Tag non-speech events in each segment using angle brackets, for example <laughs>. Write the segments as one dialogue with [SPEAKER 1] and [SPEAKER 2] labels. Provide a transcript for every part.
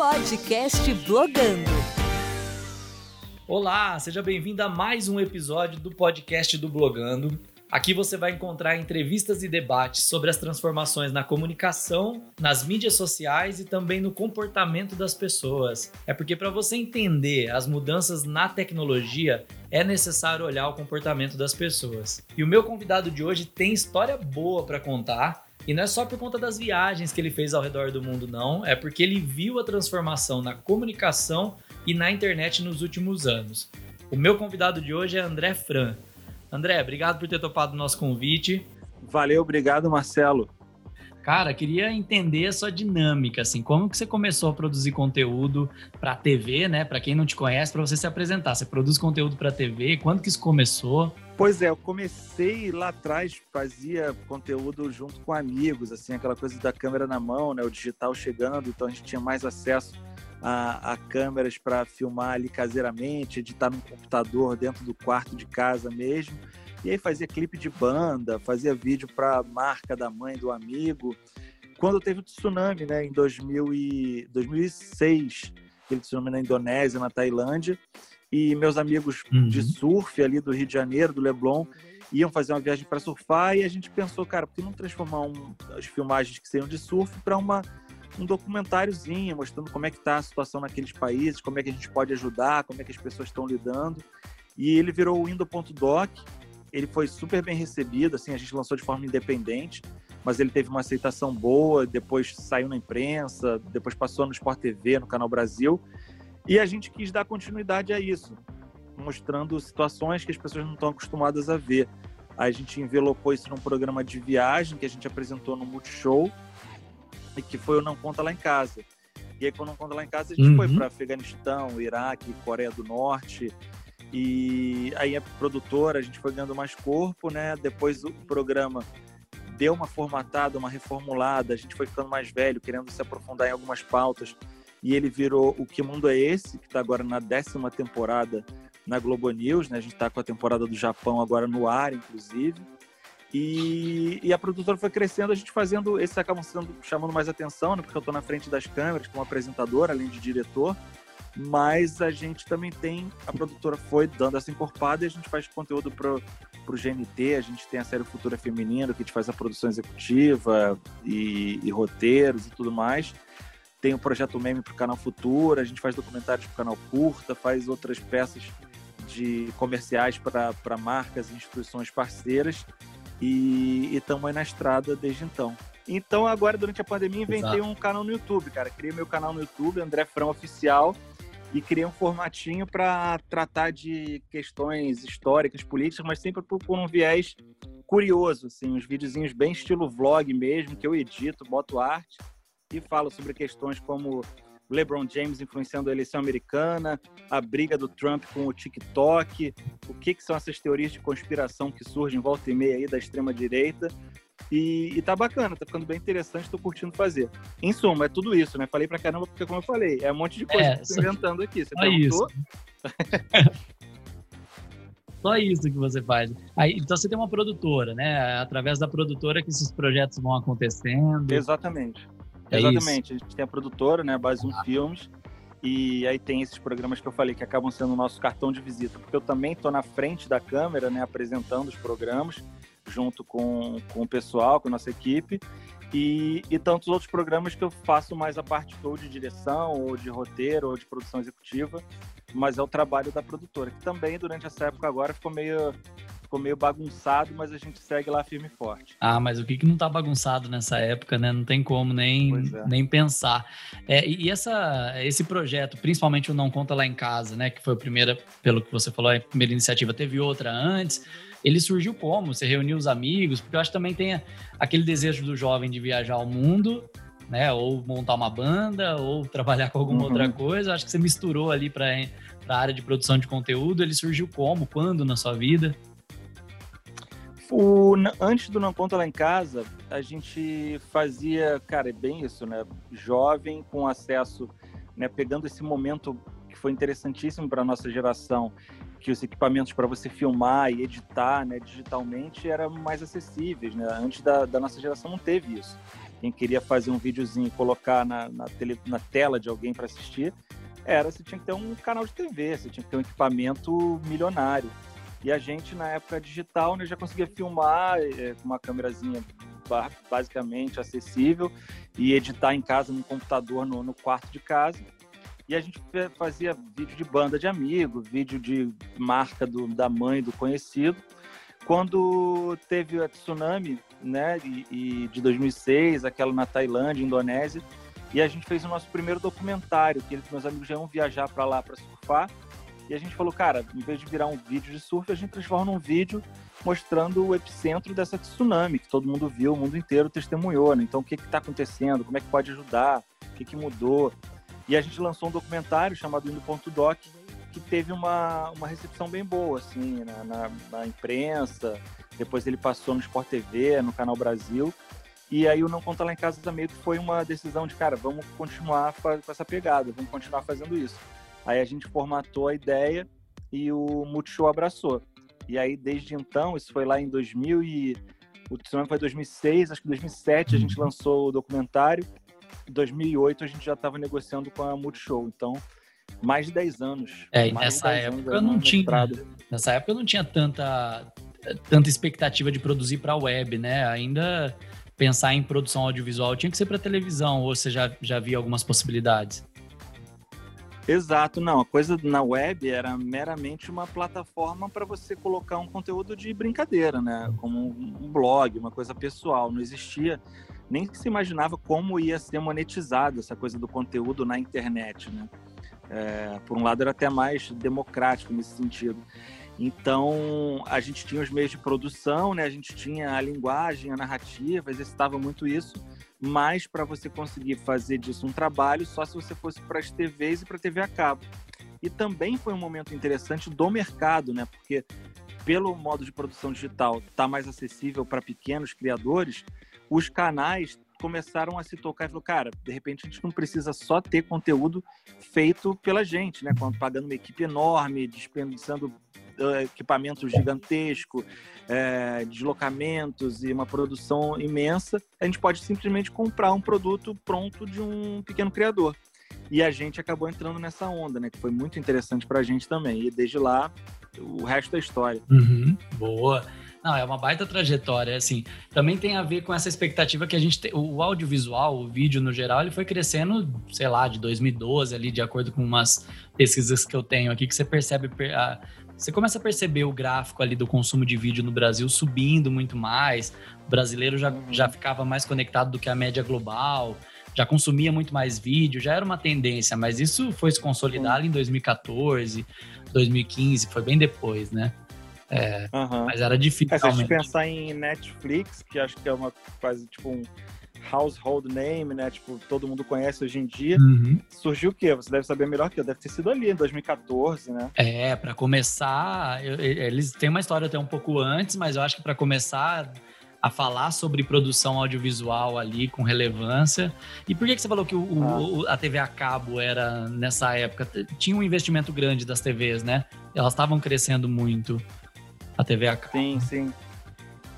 [SPEAKER 1] Podcast Blogando.
[SPEAKER 2] Olá, seja bem-vindo a mais um episódio do podcast do Blogando. Aqui você vai encontrar entrevistas e debates sobre as transformações na comunicação, nas mídias sociais e também no comportamento das pessoas. É porque para você entender as mudanças na tecnologia, é necessário olhar o comportamento das pessoas. E o meu convidado de hoje tem história boa para contar. E não é só por conta das viagens que ele fez ao redor do mundo, não. É porque ele viu a transformação na comunicação e na internet nos últimos anos. O meu convidado de hoje é André Fran. André, obrigado por ter topado o nosso convite.
[SPEAKER 3] Valeu, obrigado, Marcelo.
[SPEAKER 2] Cara, queria entender a sua dinâmica, assim, como que você começou a produzir conteúdo para TV, né? Para quem não te conhece, para você se apresentar. Você produz conteúdo para TV? Quando que isso começou?
[SPEAKER 3] Pois é, eu comecei lá atrás, fazia conteúdo junto com amigos, assim, aquela coisa da câmera na mão, né? O digital chegando, então a gente tinha mais acesso a, a câmeras para filmar ali caseiramente, editar num computador dentro do quarto de casa mesmo. E aí fazia clipe de banda, fazia vídeo para marca da mãe do amigo. Quando teve o tsunami, né, em 2000 e 2006, aquele tsunami na Indonésia, na Tailândia, e meus amigos uhum. de surf ali do Rio de Janeiro, do Leblon, iam fazer uma viagem para surfar e a gente pensou, cara, por que não transformar um, as filmagens que seriam de surf para uma um documentáriozinho mostrando como é que está a situação naqueles países, como é que a gente pode ajudar, como é que as pessoas estão lidando. E ele virou o Indo.doc, ele foi super bem recebido, assim, a gente lançou de forma independente, mas ele teve uma aceitação boa, depois saiu na imprensa, depois passou no Sport TV, no Canal Brasil, e a gente quis dar continuidade a isso, mostrando situações que as pessoas não estão acostumadas a ver. A gente envelopou isso num programa de viagem que a gente apresentou no Multishow, e que foi o Não Conta Lá em Casa. E aí, quando Não Conta Lá em Casa, a gente uhum. foi para Afeganistão, Iraque, Coreia do Norte. E aí a produtora, a gente foi ganhando mais corpo, né? Depois o programa deu uma formatada, uma reformulada, a gente foi ficando mais velho, querendo se aprofundar em algumas pautas. E ele virou O Que Mundo é Esse, que está agora na décima temporada na Globo News, né? A gente está com a temporada do Japão agora no ar, inclusive. E, e, a produtora foi crescendo, a gente fazendo, esses acabam sendo, chamando mais atenção, né? Porque eu estou na frente das câmeras como apresentador, além de diretor. Mas a gente também tem, a produtora foi dando essa encorpada e a gente faz conteúdo pro, pro GNT, a gente tem a série Futura Feminino, que a gente faz a produção executiva e, e roteiros e tudo mais. Tem o projeto Meme pro canal Futura, a gente faz documentários pro canal Curta, faz outras peças de comerciais para marcas e instituições parceiras e estamos aí na estrada desde então. Então, agora, durante a pandemia, inventei Exato. um canal no YouTube, cara. Criei meu canal no YouTube, André Frão Oficial, e criei um formatinho para tratar de questões históricas, políticas, mas sempre por, por um viés curioso, assim, uns videozinhos bem estilo vlog mesmo, que eu edito, boto arte e falo sobre questões como LeBron James influenciando a eleição americana, a briga do Trump com o TikTok, o que, que são essas teorias de conspiração que surgem em volta e meia aí da extrema direita. E, e tá bacana, tá ficando bem interessante, tô curtindo fazer. Em suma, é tudo isso, né? Falei pra caramba, porque como eu falei, é um monte de coisa é, que eu tô inventando aqui. Você
[SPEAKER 2] perguntou? <laughs> Só isso que você faz. Aí, então você tem uma produtora, né? Através da produtora que esses projetos vão acontecendo.
[SPEAKER 3] Exatamente. É Exatamente. Isso. A gente tem a produtora, né? Base 1 ah. Filmes. E aí tem esses programas que eu falei que acabam sendo o nosso cartão de visita, porque eu também estou na frente da câmera, né, apresentando os programas, junto com, com o pessoal, com a nossa equipe, e, e tantos outros programas que eu faço mais a parte ou de direção, ou de roteiro, ou de produção executiva, mas é o trabalho da produtora, que também durante essa época agora ficou meio ficou meio bagunçado, mas a gente segue lá firme e forte.
[SPEAKER 2] Ah, mas o que, que não tá bagunçado nessa época, né? Não tem como nem, é. nem pensar. É, e essa, esse projeto, principalmente o Não Conta Lá em Casa, né? Que foi a primeira, pelo que você falou, a primeira iniciativa, teve outra antes. Ele surgiu como? Você reuniu os amigos? Porque eu acho que também tem aquele desejo do jovem de viajar ao mundo, né? Ou montar uma banda, ou <laughs> trabalhar com alguma uhum. outra coisa. Acho que você misturou ali para a área de produção de conteúdo. Ele surgiu como? Quando na sua vida?
[SPEAKER 3] O, antes do Não Conta Lá em Casa, a gente fazia, cara, é bem isso, né? Jovem, com acesso, né? Pegando esse momento que foi interessantíssimo para a nossa geração, que os equipamentos para você filmar e editar né, digitalmente eram mais acessíveis, né? Antes da, da nossa geração não teve isso. quem queria fazer um videozinho e colocar na, na, tele, na tela de alguém para assistir, era você tinha que ter um canal de TV, você tinha que ter um equipamento milionário. E a gente, na época digital, né, já conseguia filmar é, com uma câmerazinha basicamente acessível e editar em casa, no computador, no, no quarto de casa. E a gente fazia vídeo de banda de amigo, vídeo de marca do, da mãe do conhecido. Quando teve a tsunami, né, e, e de 2006, aquela na Tailândia, Indonésia, e a gente fez o nosso primeiro documentário, que meus amigos já iam viajar para lá para surfar. E a gente falou, cara, em vez de virar um vídeo de surf, a gente transforma num vídeo mostrando o epicentro dessa tsunami, que todo mundo viu, o mundo inteiro testemunhou, né? Então, o que está acontecendo? Como é que pode ajudar? O que, que mudou? E a gente lançou um documentário chamado Indo Ponto Doc, que teve uma, uma recepção bem boa, assim, na, na, na imprensa. Depois ele passou no Sport TV, no Canal Brasil. E aí o Não Conta Lá em Casa também foi uma decisão de, cara, vamos continuar com essa pegada, vamos continuar fazendo isso. Aí a gente formatou a ideia e o Multishow abraçou. E aí, desde então, isso foi lá em 2000 e... O Tsunami foi 2006, acho que 2007 a gente uhum. lançou o documentário. Em 2008 a gente já estava negociando com a Multishow. Então, mais de 10 anos.
[SPEAKER 2] É, e nessa época eu não tinha... Nessa época eu não tinha tanta, tanta expectativa de produzir para a web, né? Ainda pensar em produção audiovisual tinha que ser para televisão, ou você já, já via algumas possibilidades?
[SPEAKER 3] Exato, não. A coisa na web era meramente uma plataforma para você colocar um conteúdo de brincadeira, né? Como um blog, uma coisa pessoal. Não existia, nem se imaginava como ia ser monetizada essa coisa do conteúdo na internet, né? É, por um lado, era até mais democrático nesse sentido. Então, a gente tinha os meios de produção, né? A gente tinha a linguagem, a narrativa, exercitava muito isso mas para você conseguir fazer disso um trabalho, só se você fosse para as TVs e para a TV a cabo. E também foi um momento interessante do mercado, né? Porque pelo modo de produção digital tá mais acessível para pequenos criadores, os canais começaram a se tocar e falou, cara, de repente a gente não precisa só ter conteúdo feito pela gente, né? Pagando uma equipe enorme, desperdiçando uh, equipamento gigantesco, uh, deslocamentos e uma produção imensa, a gente pode simplesmente comprar um produto pronto de um pequeno criador. E a gente acabou entrando nessa onda, né? Que foi muito interessante para a gente também. E desde lá, o resto é história.
[SPEAKER 2] Uhum, boa. Não, é uma baita trajetória, assim. Também tem a ver com essa expectativa que a gente tem. O audiovisual, o vídeo no geral, ele foi crescendo, sei lá, de 2012 ali, de acordo com umas pesquisas que eu tenho aqui, que você percebe. Você começa a perceber o gráfico ali do consumo de vídeo no Brasil subindo muito mais. O brasileiro já, uhum. já ficava mais conectado do que a média global, já consumia muito mais vídeo, já era uma tendência, mas isso foi se consolidar em 2014, 2015, foi bem depois, né? É, uhum. Mas era difícil.
[SPEAKER 3] É, se a gente pensar em Netflix, que acho que é uma quase tipo um household name, né? Tipo, todo mundo conhece hoje em dia. Uhum. Surgiu o quê? Você deve saber melhor que eu. Deve ter sido ali, em 2014, né?
[SPEAKER 2] É, para começar, eu, eles têm uma história até um pouco antes, mas eu acho que para começar a falar sobre produção audiovisual ali com relevância. E por que, que você falou que o, ah. o, a TV a cabo era nessa época? Tinha um investimento grande das TVs, né? Elas estavam crescendo muito a TV a cabo.
[SPEAKER 3] Sim, sim.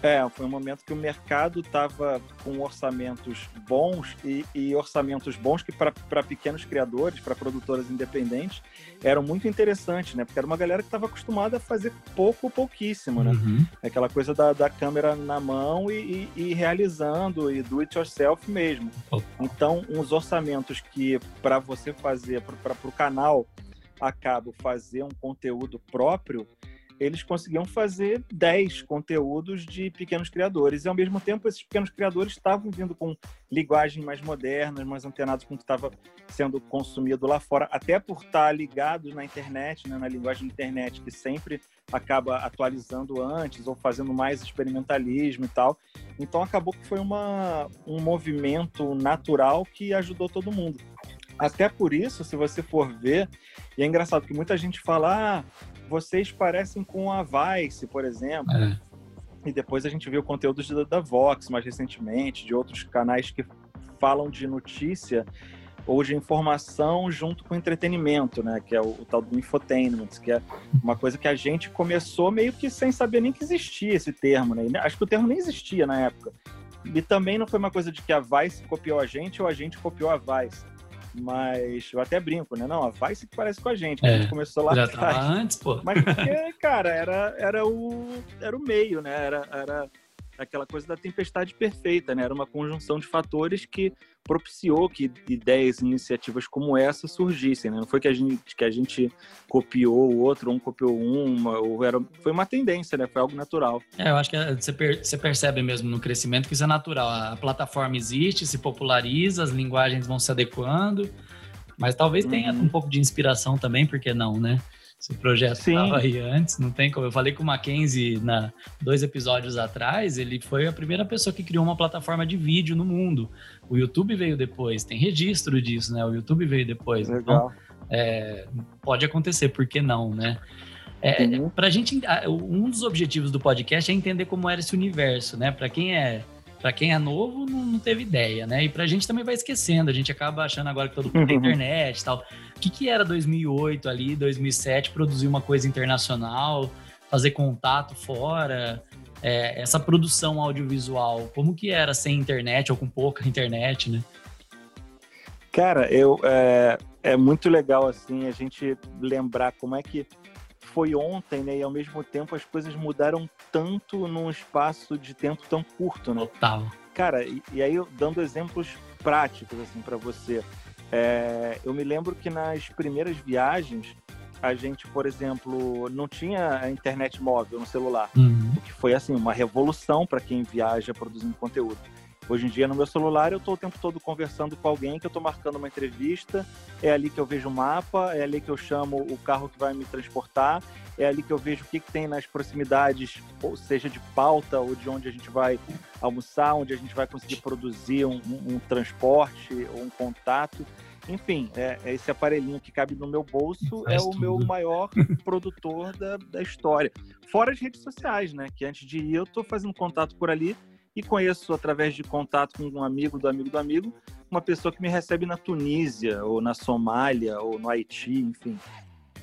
[SPEAKER 3] É, foi um momento que o mercado estava com orçamentos bons e, e orçamentos bons que para pequenos criadores, para produtoras independentes, eram muito interessantes, né? Porque era uma galera que estava acostumada a fazer pouco, pouquíssimo, né? Uhum. Aquela coisa da, da câmera na mão e, e, e realizando e do it yourself mesmo. Oh. Então, uns orçamentos que para você fazer, para o canal acabo fazer um conteúdo próprio, eles conseguiam fazer 10 conteúdos de pequenos criadores. E, ao mesmo tempo, esses pequenos criadores estavam vindo com linguagem mais modernas, mais antenados com o que estava sendo consumido lá fora, até por estar ligados na internet, né, na linguagem da internet, que sempre acaba atualizando antes ou fazendo mais experimentalismo e tal. Então, acabou que foi uma, um movimento natural que ajudou todo mundo. Até por isso, se você for ver, e é engraçado que muita gente fala, ah, vocês parecem com a Vice, por exemplo. É. E depois a gente viu conteúdos da, da Vox mais recentemente, de outros canais que falam de notícia ou de informação junto com entretenimento, né? Que é o, o, tal do infotainment, que é uma coisa que a gente começou meio que sem saber nem que existia esse termo, né? Acho que o termo nem existia na época. E também não foi uma coisa de que a Vice copiou a gente ou a gente copiou a Vice. Mas eu até brinco, né? Não, a Vice que parece com a gente, que é, a gente começou lá
[SPEAKER 2] já
[SPEAKER 3] atrás.
[SPEAKER 2] Tava antes, pô.
[SPEAKER 3] Mas porque, cara, era, era, o, era o meio, né? Era, era aquela coisa da tempestade perfeita, né? Era uma conjunção de fatores que propiciou que ideias, iniciativas como essa surgissem, né? Não foi que a gente que a gente copiou o outro, um copiou uma, ou era foi uma tendência, né? Foi algo natural.
[SPEAKER 2] É, eu acho que é, você, per, você percebe mesmo no crescimento que isso é natural. A plataforma existe, se populariza, as linguagens vão se adequando, mas talvez tenha uhum. um pouco de inspiração também, porque não, né? Se o projeto estava aí antes, não tem como. Eu falei com o Mackenzie na dois episódios atrás, ele foi a primeira pessoa que criou uma plataforma de vídeo no mundo. O YouTube veio depois, tem registro disso, né? O YouTube veio depois. Então, Legal. Então, é, pode acontecer, por que não, né? É, uhum. Pra gente, um dos objetivos do podcast é entender como era esse universo, né? Para quem é para quem é novo, não, não, teve ideia, né? E pra gente também vai esquecendo, a gente acaba achando agora que todo mundo tem internet e tal. O que, que era 2008 ali, 2007, produzir uma coisa internacional, fazer contato fora, é, essa produção audiovisual, como que era sem internet ou com pouca internet, né?
[SPEAKER 3] Cara, eu, é, é muito legal, assim, a gente lembrar como é que foi ontem, né? E ao mesmo tempo as coisas mudaram tanto num espaço de tempo tão curto, né?
[SPEAKER 2] Total.
[SPEAKER 3] Cara, e, e aí dando exemplos práticos assim para você, é, eu me lembro que nas primeiras viagens a gente, por exemplo, não tinha a internet móvel no celular, uhum. o que foi assim uma revolução para quem viaja produzindo conteúdo. Hoje em dia, no meu celular, eu estou o tempo todo conversando com alguém que eu estou marcando uma entrevista, é ali que eu vejo o mapa, é ali que eu chamo o carro que vai me transportar, é ali que eu vejo o que, que tem nas proximidades, ou seja de pauta ou de onde a gente vai almoçar, onde a gente vai conseguir produzir um, um, um transporte ou um contato. Enfim, é, é, esse aparelhinho que cabe no meu bolso é o tudo. meu maior <laughs> produtor da, da história. Fora as redes sociais, né? Que antes de ir eu estou fazendo contato por ali e conheço através de contato com um amigo do amigo do amigo, uma pessoa que me recebe na Tunísia, ou na Somália, ou no Haiti, enfim.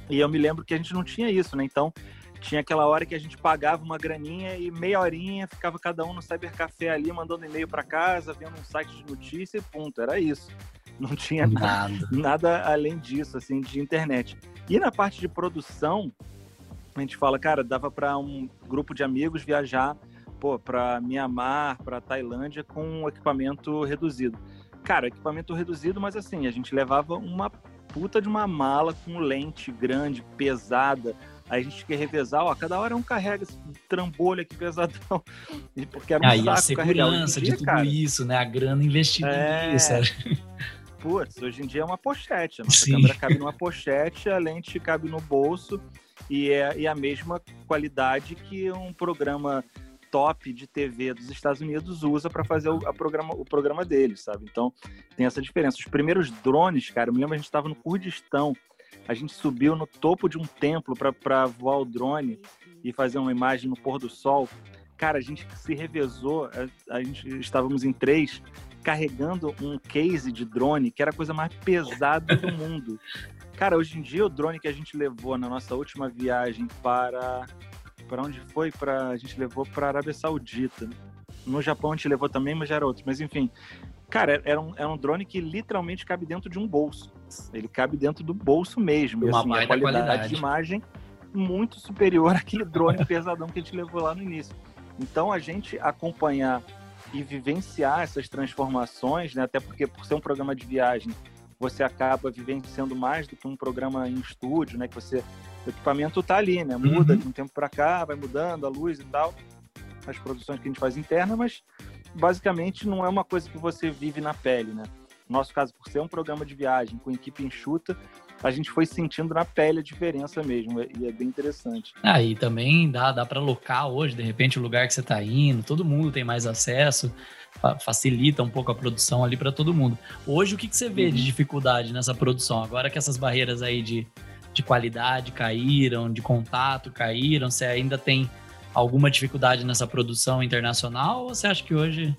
[SPEAKER 3] E eu me lembro que a gente não tinha isso, né? Então, tinha aquela hora que a gente pagava uma graninha e meia horinha ficava cada um no cybercafé ali, mandando e-mail para casa, vendo um site de notícia e ponto, era isso. Não tinha nada. <laughs> nada além disso, assim, de internet. E na parte de produção, a gente fala, cara, dava para um grupo de amigos viajar pô, para Mianmar, para Tailândia com um equipamento reduzido. Cara, equipamento reduzido, mas assim, a gente levava uma puta de uma mala com lente grande, pesada. Aí a gente quer revezar, ó, cada hora um carrega esse trambolho aqui pesadão. <laughs>
[SPEAKER 2] Porque era um Aí a segurança dia, de tudo cara, isso, né? A grana investida é... nisso. <laughs>
[SPEAKER 3] Putz, hoje em dia é uma pochete. A nossa Sim. câmera cabe numa pochete, a lente cabe no bolso e é, e é a mesma qualidade que um programa top de TV dos Estados Unidos usa para fazer o, programa, o programa deles, sabe? Então tem essa diferença. Os primeiros drones, cara, eu me lembro a gente estava no Kurdistão, a gente subiu no topo de um templo para voar o drone e fazer uma imagem no pôr do sol. Cara, a gente se revezou, a, a gente estávamos em três, carregando um case de drone que era a coisa mais pesada do mundo. Cara, hoje em dia o drone que a gente levou na nossa última viagem para para onde foi? Para a gente levou para a Arábia Saudita. No Japão a gente levou também, mas já era outro. Mas enfim, cara, era um, era um drone que literalmente cabe dentro de um bolso. Ele cabe dentro do bolso mesmo.
[SPEAKER 2] Uma e, assim, a qualidade, qualidade
[SPEAKER 3] de imagem muito superior <laughs> àquele drone pesadão que a gente levou lá no início. Então a gente acompanhar e vivenciar essas transformações, né? até porque por ser um programa de viagem, você acaba vivenciando mais do que um programa em estúdio, né? Que você o equipamento tá ali, né? Muda uhum. de um tempo para cá, vai mudando a luz e tal, as produções que a gente faz interna, mas basicamente não é uma coisa que você vive na pele, né? No nosso caso, por ser um programa de viagem com equipe enxuta, a gente foi sentindo na pele a diferença mesmo, e é bem interessante.
[SPEAKER 2] Ah, e também dá, dá para locar hoje, de repente, o lugar que você está indo, todo mundo tem mais acesso, facilita um pouco a produção ali para todo mundo. Hoje, o que, que você vê uhum. de dificuldade nessa produção? Agora que essas barreiras aí de de qualidade caíram, de contato caíram? Você ainda tem alguma dificuldade nessa produção internacional ou você acha que hoje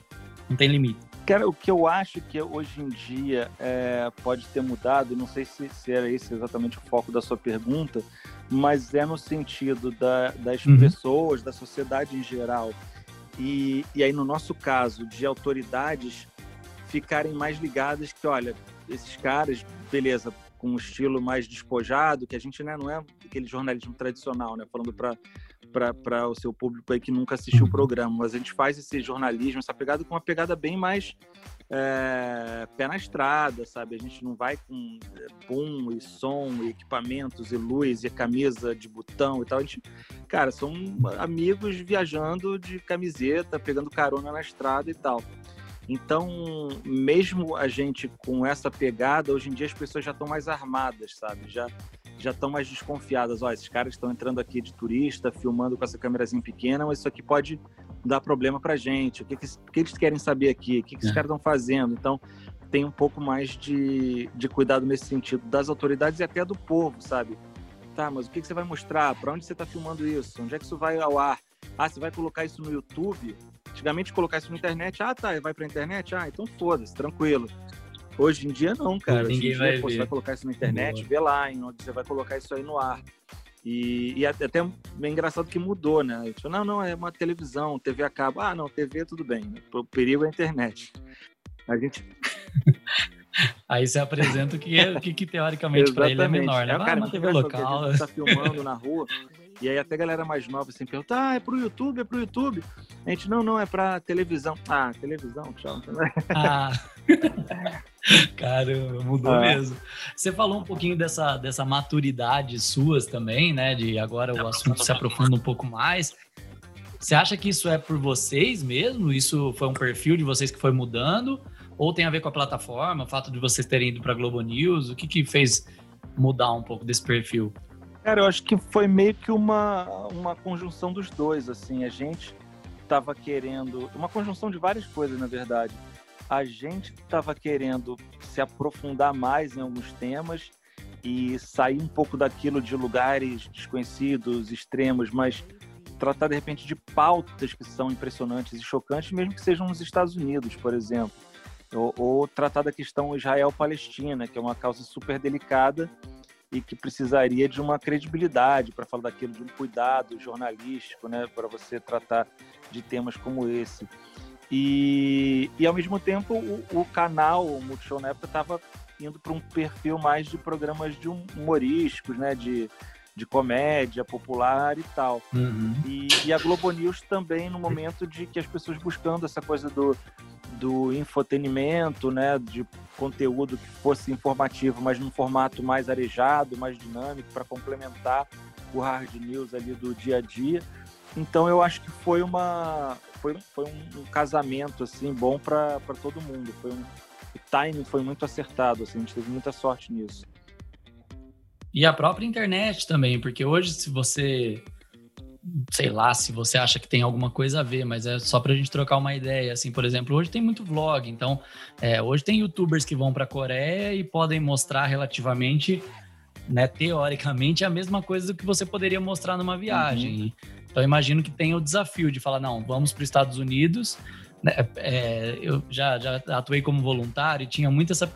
[SPEAKER 2] não tem limite?
[SPEAKER 3] Cara, o que eu acho que hoje em dia é, pode ter mudado, não sei se, se, era esse exatamente o foco da sua pergunta, mas é no sentido da, das uhum. pessoas, da sociedade em geral, e, e aí no nosso caso de autoridades ficarem mais ligadas que, olha, esses caras, beleza, com um estilo mais despojado, que a gente né, não é aquele jornalismo tradicional, né, falando para o seu público aí que nunca assistiu o uhum. programa, mas a gente faz esse jornalismo, essa pegada com uma pegada bem mais é, pé na estrada, sabe? A gente não vai com é, boom e som, e equipamentos e luz e camisa de botão e tal. A gente, cara, são amigos viajando de camiseta, pegando carona na estrada e tal. Então, mesmo a gente com essa pegada, hoje em dia as pessoas já estão mais armadas, sabe? Já já estão mais desconfiadas. Ó, esses caras estão entrando aqui de turista, filmando com essa câmerazinha pequena, mas isso aqui pode dar problema para gente. O que, que, que, eles querem saber aqui? O que, que esses é. caras estão fazendo? Então, tem um pouco mais de, de cuidado nesse sentido das autoridades e até do povo, sabe? Tá, mas o que, que você vai mostrar? Para onde você está filmando isso? Onde é que isso vai ao ar? Ah, você vai colocar isso no YouTube? Antigamente, colocar isso na internet, ah, tá, vai para a internet? Ah, então foda-se, tranquilo. Hoje em dia, não, cara. Hoje em dia, vai pô, você vai colocar isso na internet, Boa. vê lá em onde você vai colocar isso aí no ar. E, e até é engraçado que mudou, né? Falou, não, não, é uma televisão, TV a cabo. Ah, não, TV tudo bem. O perigo é a internet. A gente. <laughs>
[SPEAKER 2] Aí você apresenta o que, é, que, que teoricamente para ele é menor, né? É,
[SPEAKER 3] cara, ah, uma TV local. Tá filmando na rua. <laughs> E aí até a galera mais nova assim pergunta, ah, é pro YouTube, é pro YouTube. A gente, não, não, é pra televisão. Ah, televisão, tchau.
[SPEAKER 2] Ah, <laughs> caramba, mudou ah. mesmo. Você falou um pouquinho dessa, dessa maturidade suas também, né? De agora o assunto se aprofunda um pouco mais. Você acha que isso é por vocês mesmo? Isso foi um perfil de vocês que foi mudando? Ou tem a ver com a plataforma, o fato de vocês terem ido para Globo News? O que, que fez mudar um pouco desse perfil?
[SPEAKER 3] Cara, eu acho que foi meio que uma, uma conjunção dos dois, assim. A gente estava querendo... Uma conjunção de várias coisas, na verdade. A gente estava querendo se aprofundar mais em alguns temas e sair um pouco daquilo de lugares desconhecidos, extremos, mas tratar, de repente, de pautas que são impressionantes e chocantes, mesmo que sejam nos Estados Unidos, por exemplo. Ou, ou tratar da questão Israel-Palestina, que é uma causa super delicada e que precisaria de uma credibilidade para falar daquilo, de um cuidado jornalístico, né, para você tratar de temas como esse. E, e ao mesmo tempo, o, o canal, o Multishow na época, estava indo para um perfil mais de programas de humorísticos, né, de, de comédia popular e tal. Uhum. E, e, a Globo News também, no momento de que as pessoas buscando essa coisa do, do infotenimento, né, de conteúdo que fosse informativo, mas num formato mais arejado, mais dinâmico, para complementar o hard news ali do dia a dia. Então eu acho que foi uma foi, foi um, casamento assim bom para todo mundo. Foi um, o timing foi muito acertado, assim, a gente teve muita sorte nisso.
[SPEAKER 2] E a própria internet também, porque hoje se você sei lá se você acha que tem alguma coisa a ver, mas é só para a gente trocar uma ideia. Assim, por exemplo, hoje tem muito vlog, então é, hoje tem YouTubers que vão para a Coreia e podem mostrar relativamente, né, teoricamente, a mesma coisa do que você poderia mostrar numa viagem. Uhum. Então, imagino que tem o desafio de falar: não, vamos para os Estados Unidos. Né, é, eu já, já atuei como voluntário e tinha muito essa,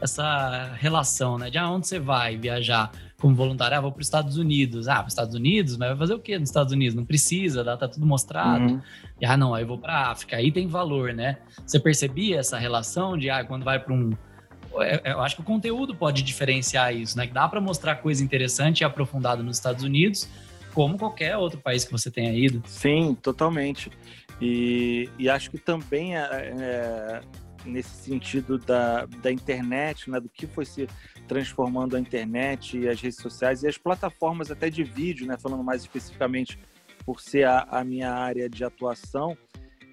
[SPEAKER 2] essa relação, né? De ah, onde você vai viajar? Como voluntário, ah, vou para os Estados Unidos. Ah, para os Estados Unidos? Mas vai fazer o quê nos Estados Unidos? Não precisa, tá tudo mostrado. Uhum. E, ah, não, aí eu vou para África. Aí tem valor, né? Você percebia essa relação de, ah, quando vai para um... Eu acho que o conteúdo pode diferenciar isso, né? Que dá para mostrar coisa interessante e aprofundada nos Estados Unidos, como qualquer outro país que você tenha ido.
[SPEAKER 3] Sim, totalmente. E, e acho que também é, é, nesse sentido da, da internet, né, do que foi se transformando a internet e as redes sociais e as plataformas até de vídeo, né, falando mais especificamente por ser a, a minha área de atuação,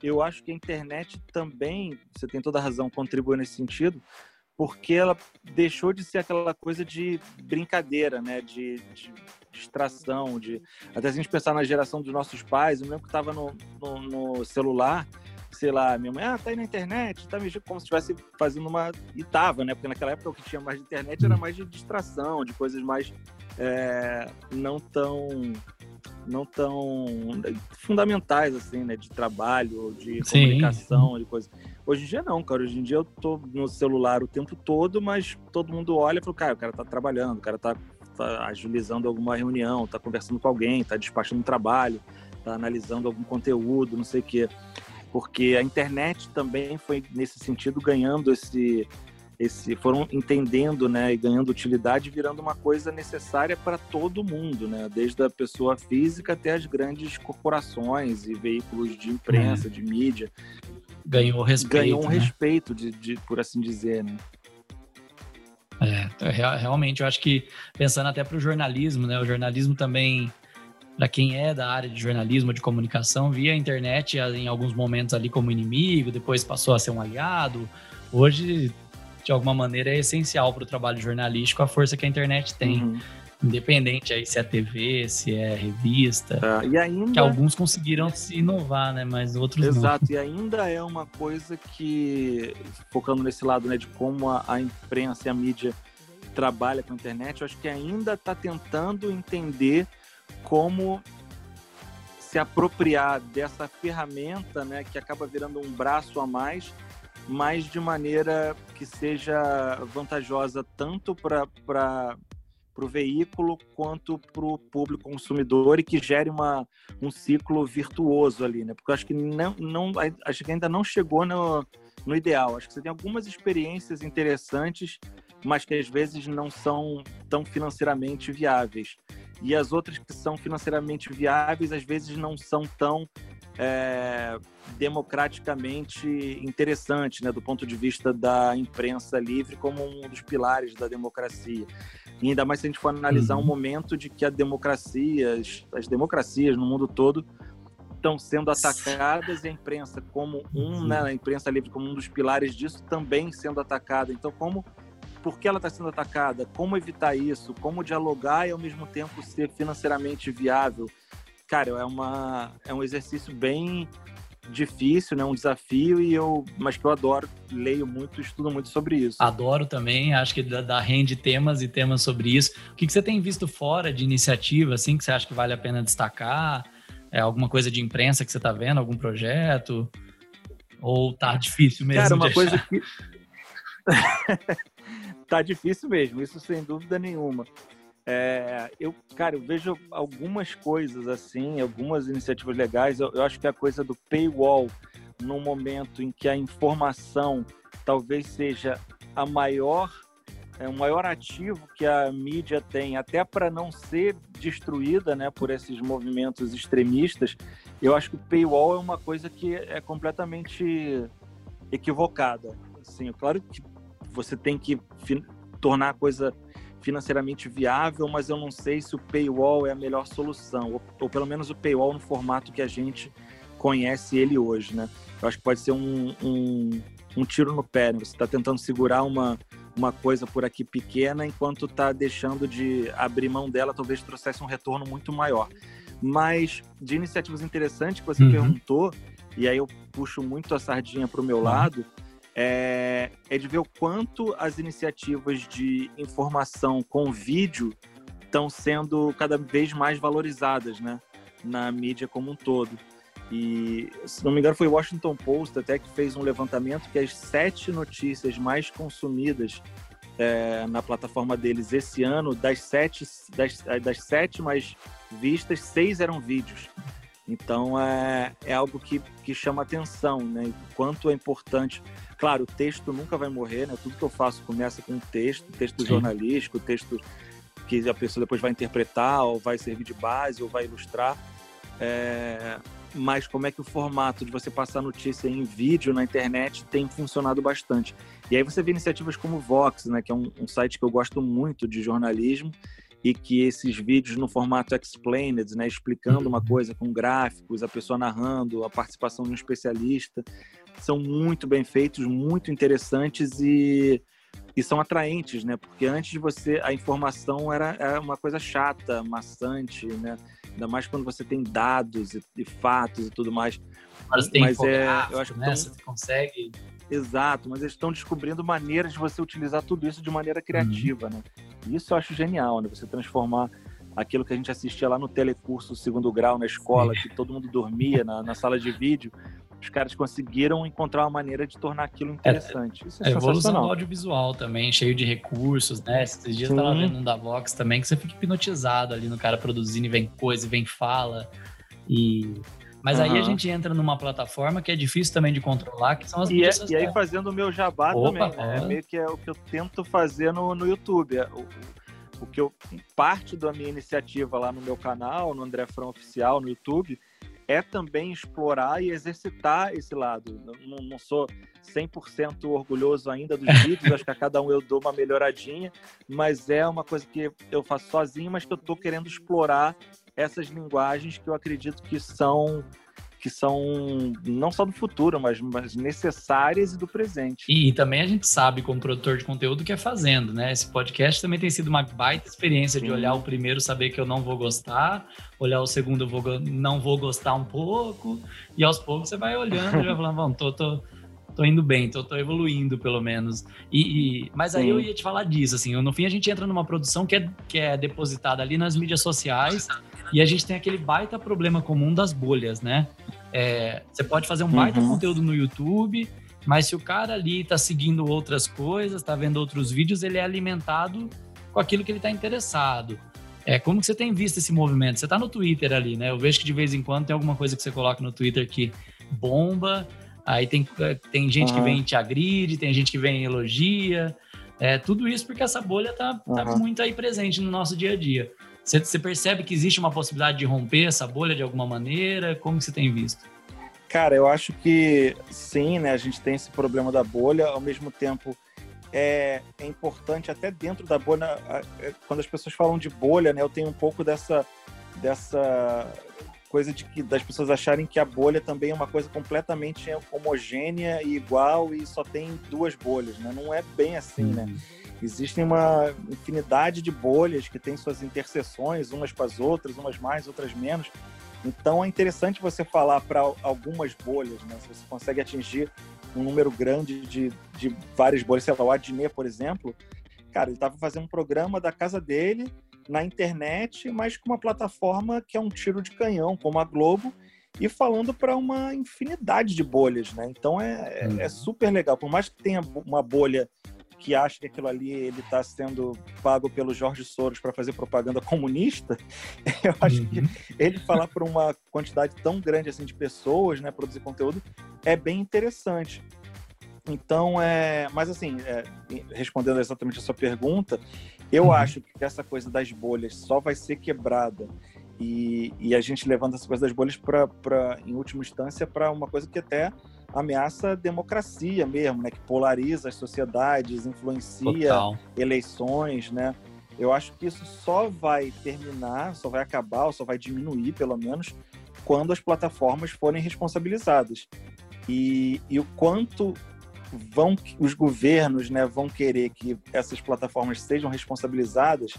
[SPEAKER 3] eu acho que a internet também, você tem toda a razão, contribui nesse sentido, porque ela deixou de ser aquela coisa de brincadeira, né, de, de distração, de até se a gente pensar na geração dos nossos pais, eu lembro que estava no, no, no celular sei lá, minha mãe, ah, tá aí na internet, tá mexendo como se estivesse fazendo uma. E tava, né? Porque naquela época o que tinha mais de internet era mais de distração, de coisas mais é, não tão não tão fundamentais assim, né, de trabalho, de Sim. comunicação, de coisa. Hoje em dia não, cara. Hoje em dia eu tô no celular o tempo todo, mas todo mundo olha e fala, cara, o cara tá trabalhando, o cara tá, tá agilizando alguma reunião, tá conversando com alguém, tá despachando um trabalho tá analisando algum conteúdo, não sei o quê. Porque a internet também foi, nesse sentido, ganhando esse, esse foram entendendo né, e ganhando utilidade, virando uma coisa necessária para todo mundo, né? desde a pessoa física até as grandes corporações e veículos de imprensa, é. de mídia.
[SPEAKER 2] Ganhou respeito.
[SPEAKER 3] Ganhou um
[SPEAKER 2] né?
[SPEAKER 3] respeito, de, de, por assim dizer. Né?
[SPEAKER 2] É, realmente, eu acho que pensando até para o jornalismo, né? O jornalismo também, para quem é da área de jornalismo, de comunicação, via a internet em alguns momentos ali como inimigo, depois passou a ser um aliado. Hoje, de alguma maneira, é essencial para o trabalho jornalístico a força que a internet tem. Uhum. Independente aí se é TV, se é revista.
[SPEAKER 3] É, e ainda...
[SPEAKER 2] Que alguns conseguiram se inovar, né? Mas outros
[SPEAKER 3] Exato,
[SPEAKER 2] não. <laughs>
[SPEAKER 3] e ainda é uma coisa que, focando nesse lado, né, de como a, a imprensa e a mídia trabalha com a internet, eu acho que ainda está tentando entender como se apropriar dessa ferramenta, né, que acaba virando um braço a mais, mas de maneira que seja vantajosa tanto para para o veículo quanto para o público consumidor e que gere uma, um ciclo virtuoso ali, né? Porque eu acho que não, não acho que ainda não chegou no, no ideal. Acho que você tem algumas experiências interessantes, mas que às vezes não são tão financeiramente viáveis. E as outras que são financeiramente viáveis, às vezes não são tão é, democraticamente interessantes, né, do ponto de vista da imprensa livre como um dos pilares da democracia. E ainda mais se a gente for analisar uhum. um momento de que a democracia, as, as democracias no mundo todo estão sendo atacadas e a imprensa como um, né, a imprensa livre como um dos pilares disso também sendo atacada. Então, como por que ela está sendo atacada? Como evitar isso? Como dialogar e ao mesmo tempo ser financeiramente viável? Cara, é uma é um exercício bem difícil, né? Um desafio e eu, mas que eu adoro, leio muito, estudo muito sobre isso.
[SPEAKER 2] Adoro também, acho que dá, rende temas e temas sobre isso. O que, que você tem visto fora de iniciativa, assim, que você acha que vale a pena destacar? É alguma coisa de imprensa que você está vendo, algum projeto? Ou tá difícil mesmo?
[SPEAKER 3] Cara, uma coisa que <laughs> tá difícil mesmo, isso sem dúvida nenhuma. É, eu, cara, eu vejo algumas coisas assim, algumas iniciativas legais. Eu, eu, acho que a coisa do paywall, no momento em que a informação talvez seja a maior, é o maior ativo que a mídia tem, até para não ser destruída, né, por esses movimentos extremistas. Eu acho que o paywall é uma coisa que é completamente equivocada. Assim, claro que você tem que tornar a coisa financeiramente viável, mas eu não sei se o paywall é a melhor solução, ou, ou, pelo menos o paywall no formato que a gente conhece ele hoje, né? Eu acho que pode ser um, um, um tiro no pé, né? Você está tentando segurar uma, uma coisa por aqui pequena, enquanto está deixando de abrir mão dela, talvez trouxesse um retorno muito maior. Mas de iniciativas interessantes que você uhum. perguntou, e aí eu puxo muito a sardinha para o meu uhum. lado, é, é de ver o quanto as iniciativas de informação com vídeo estão sendo cada vez mais valorizadas, né? Na mídia como um todo. E, se não me engano, foi o Washington Post até que fez um levantamento que as sete notícias mais consumidas é, na plataforma deles esse ano, das sete, das, das sete mais vistas, seis eram vídeos. Então é, é algo que, que chama atenção, né? O quanto é importante. Claro, o texto nunca vai morrer, né? Tudo que eu faço começa com um texto, texto Sim. jornalístico, texto que a pessoa depois vai interpretar, ou vai servir de base, ou vai ilustrar. É... Mas como é que o formato de você passar notícia em vídeo na internet tem funcionado bastante. E aí você vê iniciativas como o Vox, né? Que é um, um site que eu gosto muito de jornalismo e que esses vídeos no formato explained, né, explicando uma uhum. coisa com gráficos, a pessoa narrando, a participação de um especialista, são muito bem feitos, muito interessantes e, e são atraentes, né? Porque antes de você a informação era, era uma coisa chata, maçante, né? Ainda mais quando você tem dados e, e fatos e tudo mais.
[SPEAKER 2] Mas, mas é, eu acho que né? Tão... você consegue
[SPEAKER 3] Exato, mas eles estão descobrindo maneiras de você utilizar tudo isso de maneira criativa, uhum. né? Isso eu acho genial, né? Você transformar aquilo que a gente assistia lá no telecurso segundo grau na escola, que todo mundo dormia na, na sala de vídeo, os caras conseguiram encontrar uma maneira de tornar aquilo interessante. Isso é,
[SPEAKER 2] é evolução do audiovisual também, cheio de recursos, né? Esses dias Sim. eu tava vendo um da Vox também, que você fica hipnotizado ali no cara produzindo e vem coisa, e vem fala. E mas uhum. aí a gente entra numa plataforma que é difícil também de controlar, que são as
[SPEAKER 3] e, é, e aí fazendo o meu jabá Opa, também? É meio que é o que eu tento fazer no, no YouTube. É, o, o que eu parte da minha iniciativa lá no meu canal, no André Frão Oficial, no YouTube, é também explorar e exercitar esse lado. Não, não sou 100% orgulhoso ainda dos <laughs> vídeos, acho que a cada um eu dou uma melhoradinha, mas é uma coisa que eu faço sozinho, mas que eu estou querendo explorar essas linguagens que eu acredito que são que são não só do futuro, mas, mas necessárias e do presente.
[SPEAKER 2] E, e, também a gente sabe, como produtor de conteúdo, que é fazendo, né? Esse podcast também tem sido uma baita experiência Sim. de olhar o primeiro, saber que eu não vou gostar, olhar o segundo, eu vou, não vou gostar um pouco, e aos poucos você vai olhando e vai falando, vamos, tô, tô, tô indo bem, tô, tô evoluindo pelo menos. E, e mas aí Sim. eu ia te falar disso, assim, no fim a gente entra numa produção que é, que é depositada ali nas mídias sociais e a gente tem aquele baita problema comum das bolhas, né? É, você pode fazer um baita uhum. conteúdo no YouTube, mas se o cara ali tá seguindo outras coisas, tá vendo outros vídeos, ele é alimentado com aquilo que ele tá interessado. É, como que você tem visto esse movimento? Você tá no Twitter ali, né? Eu vejo que de vez em quando tem alguma coisa que você coloca no Twitter que bomba, aí tem, tem gente uhum. que vem e te agride, tem gente que vem e elogia. É, tudo isso porque essa bolha tá, uhum. tá muito aí presente no nosso dia a dia. Você, você percebe que existe uma possibilidade de romper essa bolha de alguma maneira? Como você tem visto?
[SPEAKER 3] Cara, eu acho que sim, né? A gente tem esse problema da bolha, ao mesmo tempo é, é importante até dentro da bolha, é, quando as pessoas falam de bolha, né? Eu tenho um pouco dessa dessa coisa de que das pessoas acharem que a bolha também é uma coisa completamente homogênea e igual e só tem duas bolhas, né? Não é bem assim, né? Existem uma infinidade de bolhas que têm suas interseções, umas com as outras, umas mais, outras menos. Então é interessante você falar para algumas bolhas, né? Se você consegue atingir um número grande de, de várias bolhas, sei lá, o Adnet, por exemplo, cara, ele estava fazendo um programa da casa dele na internet, mas com uma plataforma que é um tiro de canhão, como a Globo, e falando para uma infinidade de bolhas, né? Então é, é, é uhum. super legal. Por mais que tenha uma bolha que acha que aquilo ali ele está sendo pago pelo Jorge Soros para fazer propaganda comunista, <laughs> eu acho uhum. que ele falar para uma quantidade tão grande assim de pessoas, né, produzir conteúdo, é bem interessante. Então, é, mas assim, é, respondendo exatamente a sua pergunta, eu uhum. acho que essa coisa das bolhas só vai ser quebrada e, e a gente levando essa coisa das bolhas para, em última instância, para uma coisa que até ameaça a democracia mesmo, né? Que polariza as sociedades, influencia Total. eleições, né? Eu acho que isso só vai terminar, só vai acabar, ou só vai diminuir, pelo menos, quando as plataformas forem responsabilizadas. E, e o quanto vão os governos né, vão querer que essas plataformas sejam responsabilizadas,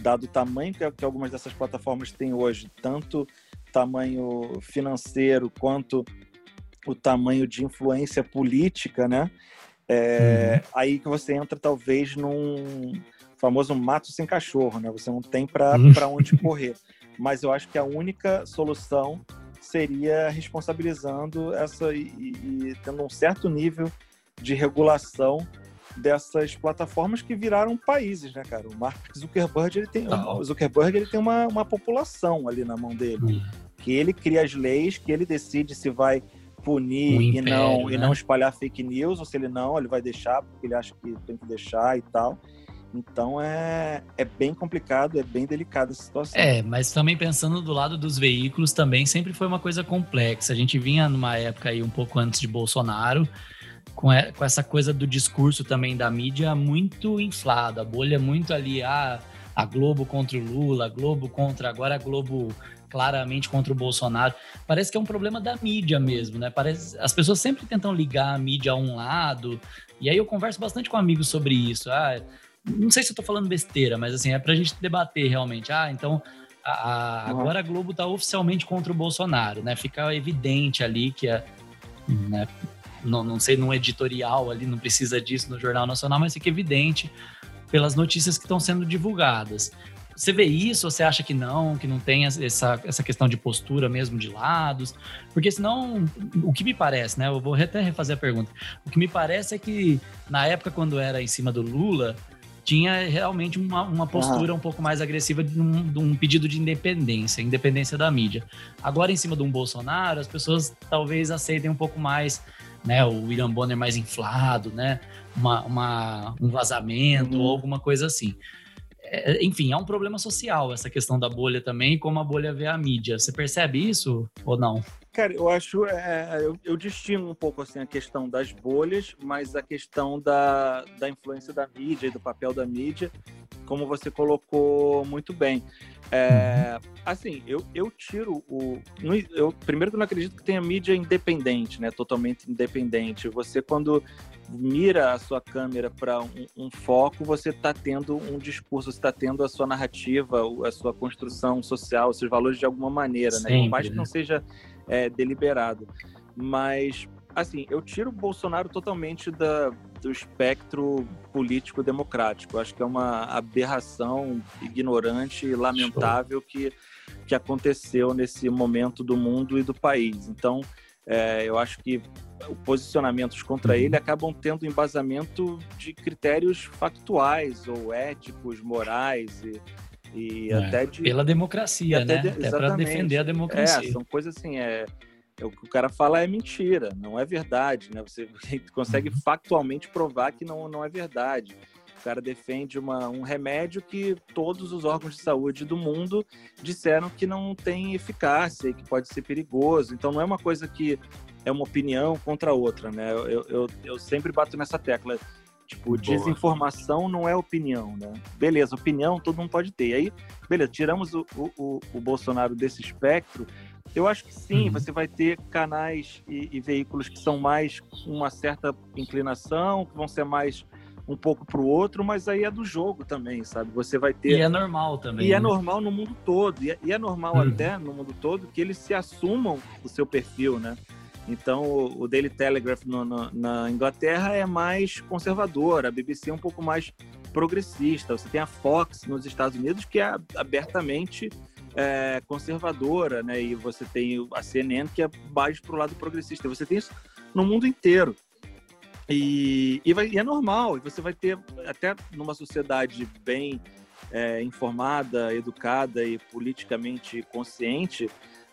[SPEAKER 3] dado o tamanho que, que algumas dessas plataformas têm hoje, tanto tamanho financeiro quanto o tamanho de influência política, né? É, uhum. Aí que você entra talvez num famoso mato sem cachorro, né? Você não tem para uhum. onde correr. Mas eu acho que a única solução seria responsabilizando essa e, e, tendo um certo nível de regulação dessas plataformas que viraram países, né, cara? O Mark Zuckerberg ele tem, o Zuckerberg ele tem uma, uma população ali na mão dele, uhum. que ele cria as leis, que ele decide se vai punir um império, e não né? e não espalhar fake news, ou se ele não, ele vai deixar porque ele acha que tem que deixar e tal. Então é, é bem complicado, é bem delicada essa situação.
[SPEAKER 2] É, mas também pensando do lado dos veículos também sempre foi uma coisa complexa. A gente vinha numa época aí um pouco antes de Bolsonaro, com, essa coisa do discurso também da mídia muito inflado, a bolha muito ali, ah, a Globo contra o Lula, a Globo contra agora a Globo claramente contra o Bolsonaro. Parece que é um problema da mídia mesmo, né? Parece, as pessoas sempre tentam ligar a mídia a um lado, e aí eu converso bastante com amigos sobre isso. Ah, não sei se eu tô falando besteira, mas assim, é pra gente debater realmente. Ah, então a, a, agora a Globo tá oficialmente contra o Bolsonaro, né? Fica evidente ali que é. Né, não, não sei num editorial ali, não precisa disso no Jornal Nacional, mas fica evidente pelas notícias que estão sendo divulgadas. Você vê isso você acha que não, que não tem essa, essa questão de postura mesmo de lados? Porque senão, o que me parece, né? Eu vou até refazer a pergunta. O que me parece é que na época quando era em cima do Lula, tinha realmente uma, uma postura um pouco mais agressiva de um, de um, pedido de independência, independência da mídia. Agora, em cima de um Bolsonaro, as pessoas talvez aceitem um pouco mais, né? O William Bonner mais inflado, né? Uma, uma um vazamento uhum. ou alguma coisa assim. É, enfim, é um problema social essa questão da bolha também, como a bolha vê a mídia. Você percebe isso ou não?
[SPEAKER 3] Cara, eu acho, é, eu, eu distingo um pouco assim a questão das bolhas, mas a questão da, da influência da mídia e do papel da mídia, como você colocou muito bem. É, uhum. assim, eu, eu tiro o. Eu, primeiro que eu não acredito que tenha mídia independente, né? Totalmente independente. Você, quando mira a sua câmera para um, um, foco, você está tendo um discurso, você está tendo a sua narrativa, a sua construção social, os seus valores de alguma maneira, Sempre, né? Por mais que não seja é, deliberado. Mas, assim, eu tiro o Bolsonaro totalmente da, do espectro político democrático. acho que é uma aberração ignorante e lamentável que, que aconteceu nesse momento do mundo e do país. Então, é, eu acho que posicionamentos contra uhum. ele acabam tendo embasamento de critérios factuais ou éticos, morais e, e
[SPEAKER 2] é,
[SPEAKER 3] até de
[SPEAKER 2] pela democracia, né? De, até para defender a democracia.
[SPEAKER 3] É, são coisas assim, é, é, o que o cara fala é mentira, não é verdade, né? <laughs> Você consegue uhum. factualmente provar que não, não é verdade. O cara defende uma, um remédio que todos os órgãos de saúde do mundo disseram que não tem eficácia e que pode ser perigoso. Então não é uma coisa que é uma opinião contra outra, né? Eu, eu, eu sempre bato nessa tecla. Tipo, Boa. desinformação não é opinião, né? Beleza, opinião todo mundo pode ter. E aí, beleza, tiramos o, o, o Bolsonaro desse espectro. Eu acho que sim, uhum. você vai ter canais e, e, veículos que são mais com uma certa inclinação, que vão ser mais um pouco para o outro, mas aí é do jogo também, sabe? Você vai ter.
[SPEAKER 2] E é normal também.
[SPEAKER 3] E é né? é normal no mundo todo. E é, e é normal hum. até no mundo todo que eles se assumam o seu perfil, né? Então, o, Daily Telegraph no, no, na Inglaterra é mais conservador, a BBC é um pouco mais progressista. Você tem a Fox nos Estados Unidos, que é abertamente é, conservadora, né? E você tem a CNN, que é mais para o lado progressista. Você tem isso no mundo inteiro. E, e, vai, e, é normal, e você vai ter, até numa sociedade bem é, informada, educada e politicamente consciente,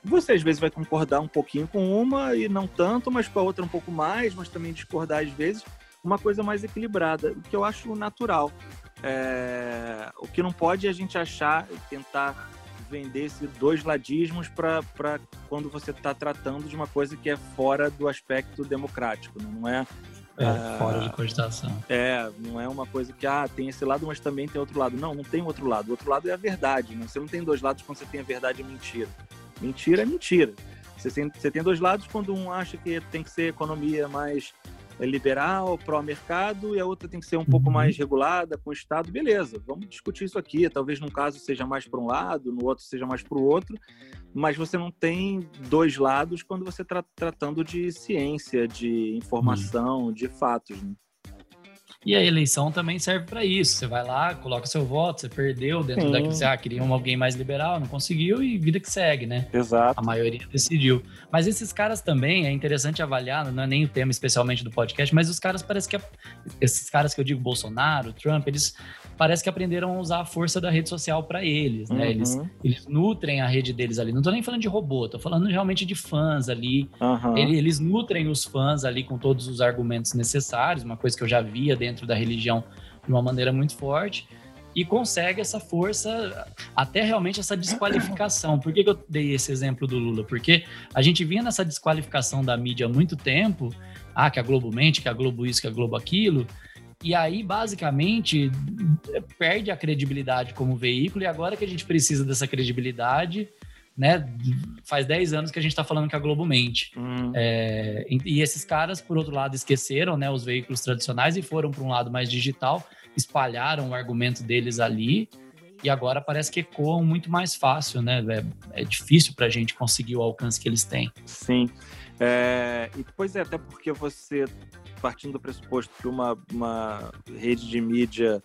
[SPEAKER 3] você às vezes vai concordar um pouquinho com uma e não tanto, mas com a outra um pouco mais, mas também discordar às vezes, uma coisa mais equilibrada, o que eu acho natural. É, o que não pode é a gente achar, tentar vender esses dois ladismos para quando você está tratando de uma coisa que é fora do aspecto democrático, não é
[SPEAKER 2] é, ah, fora de cogitação.
[SPEAKER 3] É, não é uma coisa que, ah, tem esse lado, mas também tem outro lado. Não, não tem outro lado. O outro lado é a verdade. Né? Você não tem dois lados quando você tem a verdade e a mentira. Mentira é mentira. Você tem, você tem dois lados quando um acha que tem que ser economia mais liberal, pró-mercado, e a outra tem que ser um pouco uhum. mais regulada com o Estado. Beleza, vamos discutir isso aqui. Talvez num caso seja mais para um lado, no outro seja mais para o outro, mas você não tem dois lados quando você está tratando de ciência, de informação, de fatos. Né?
[SPEAKER 2] E a eleição também serve para isso. Você vai lá, coloca seu voto, você perdeu dentro Sim. você ah, queria um alguém mais liberal, não conseguiu e vida que segue, né?
[SPEAKER 3] Exato.
[SPEAKER 2] A maioria decidiu. Mas esses caras também é interessante avaliar, não é nem o tema especialmente do podcast, mas os caras parece que esses caras que eu digo Bolsonaro, Trump, eles parece que aprenderam a usar a força da rede social para eles, né? Uhum. Eles, eles nutrem a rede deles ali. Não tô nem falando de robô, tô falando realmente de fãs ali. Uhum. Eles, eles nutrem os fãs ali com todos os argumentos necessários, uma coisa que eu já via dentro da religião de uma maneira muito forte e consegue essa força, até realmente essa desqualificação. Por que, que, eu dei esse exemplo do Lula? Porque a gente vinha nessa desqualificação da mídia há muito tempo, ah, que a Globo mente, que a Globo isso, que a Globo aquilo, e aí, basicamente, perde a credibilidade como veículo, e agora que a gente precisa dessa credibilidade, né? Faz 10 anos que a gente está falando que a Globo mente. Hum. É, e esses caras, por outro lado, esqueceram né, os veículos tradicionais e foram para um lado mais digital, espalharam o argumento deles ali, e agora parece que ecoam muito mais fácil, né? É, é difícil para a gente conseguir o alcance que eles têm.
[SPEAKER 3] Sim. É, e pois é, até porque você partindo do pressuposto que uma, uma rede de mídia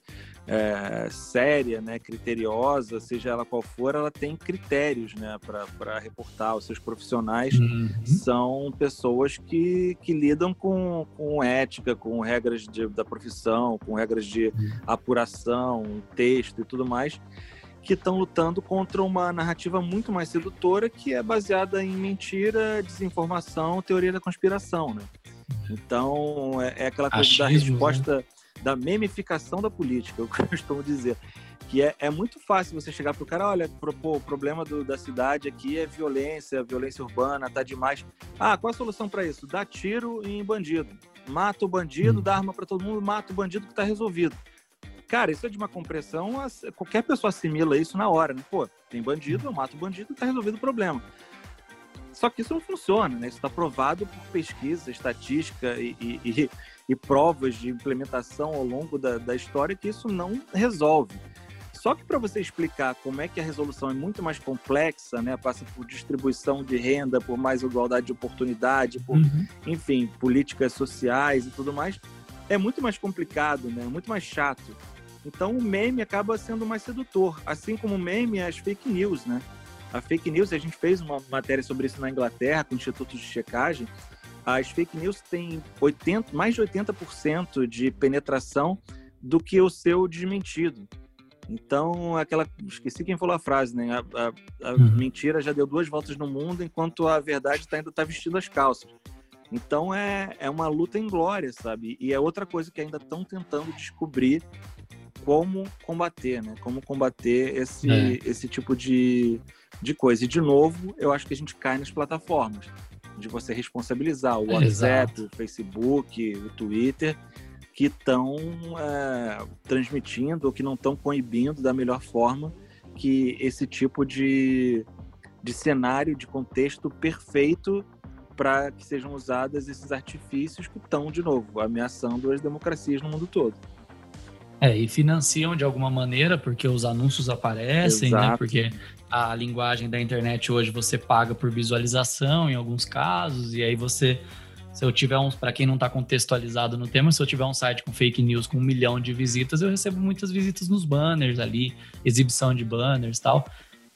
[SPEAKER 3] é, séria, né, criteriosa, seja ela qual for, ela tem critérios né, para reportar. Os seus profissionais uhum. são pessoas que, que lidam com, com ética, com regras de, da profissão, com regras de apuração, texto e tudo mais, que estão lutando contra uma narrativa muito mais sedutora que é baseada em mentira, desinformação, teoria da conspiração. Né? Então, é, é aquela coisa Achismo, da né? resposta. Né? da memificação da política, <laughs> eu costumo dizer. Que é, é muito fácil você chegar pro cara, olha, pô, o problema do, da cidade aqui é violência, violência urbana, tá demais. Ah, qual a solução para isso? Dá tiro em bandido. Mata o bandido, hum. dá arma para todo mundo, mata o bandido que tá resolvido. Cara, isso é de uma compressão, qualquer pessoa assimila isso na hora, né? Pô, tem bandido, eu mato o bandido tá resolvido o problema. Só que isso não funciona, né? Isso está provado por pesquisa, estatística e, e, e provas de implementação ao longo da, da história que isso não resolve. Só que para você explicar como é que a resolução é muito mais complexa, né, passa por distribuição de renda, por mais igualdade de oportunidade, por, uhum. enfim, políticas sociais e tudo mais, é muito mais complicado, né, muito mais chato. Então o meme acaba sendo mais sedutor, assim como o meme é as fake news, né? A fake news, a gente fez uma matéria sobre isso na Inglaterra, com o Instituto de Checagem, as fake news têm 80, mais de 80% de penetração do que o seu desmentido. Então, aquela. Esqueci quem falou a frase, né? A, a, a uhum. mentira já deu duas voltas no mundo, enquanto a verdade tá, ainda está vestindo as calças. Então, é, é uma luta em glória, sabe? E é outra coisa que ainda estão tentando descobrir como combater, né? Como combater esse, é. esse tipo de, de coisa. E, de novo, eu acho que a gente cai nas plataformas de você responsabilizar o WhatsApp, Exato. o Facebook, o Twitter, que estão é, transmitindo ou que não estão coibindo da melhor forma que esse tipo de, de cenário, de contexto perfeito para que sejam usados esses artifícios que estão, de novo, ameaçando as democracias no mundo todo.
[SPEAKER 2] É, e financiam de alguma maneira, porque os anúncios aparecem, né? Exato. né? Porque a linguagem da internet hoje você paga por visualização em alguns casos, e aí você. Se eu tiver uns, para quem não está contextualizado no tema, se eu tiver um site com fake news com um milhão de visitas, eu recebo muitas visitas nos banners ali, exibição de banners tal.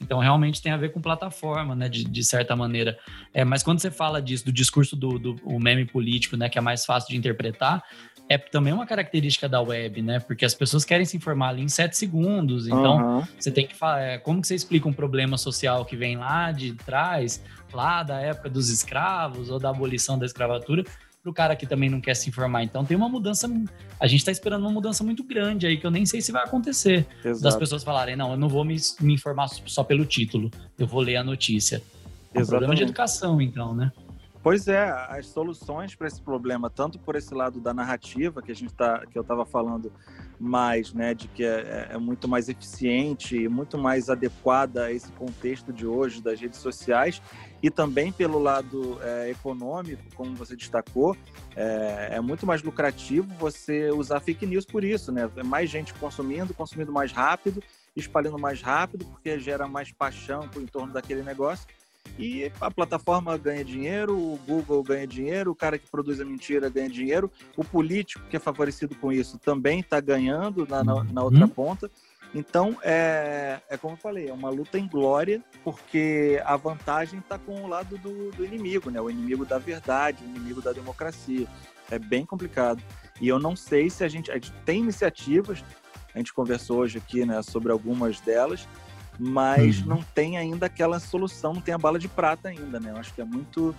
[SPEAKER 2] Então, realmente tem a ver com plataforma, né, de, de certa maneira. É, mas quando você fala disso, do discurso do, do meme político, né, que é mais fácil de interpretar, é também uma característica da web, né? Porque as pessoas querem se informar ali em sete segundos. Então, uhum. você tem que falar. É, como que você explica um problema social que vem lá de trás, lá da época dos escravos ou da abolição da escravatura, para o cara que também não quer se informar? Então, tem uma mudança. A gente está esperando uma mudança muito grande aí, que eu nem sei se vai acontecer. Exato. Das pessoas falarem, não, eu não vou me, me informar só pelo título, eu vou ler a notícia. É um problema de educação, então, né?
[SPEAKER 3] Pois é, as soluções para esse problema, tanto por esse lado da narrativa que a gente tá, que eu estava falando mais, né, de que é, é, é, muito mais eficiente e muito mais adequada a esse contexto de hoje das redes sociais, e também pelo lado é, econômico, como você destacou, é, é, muito mais lucrativo você usar fake news por isso, né? É mais gente consumindo, consumindo mais rápido, espalhando mais rápido, porque gera mais paixão em torno daquele negócio e a plataforma ganha dinheiro, o Google ganha dinheiro, o cara que produz a mentira ganha dinheiro, o político que é favorecido com isso também está ganhando na, na, na outra uhum. ponta. Então, é, é como eu falei, é uma luta em glória, porque a vantagem está com o lado do, do, inimigo, né? o inimigo da verdade, o inimigo da democracia. É bem complicado. E eu não sei se a gente, a gente tem iniciativas, a gente conversou hoje aqui né, sobre algumas delas, mas uhum. não tem ainda aquela solução, não tem a bala de prata ainda, né? Eu acho que é muito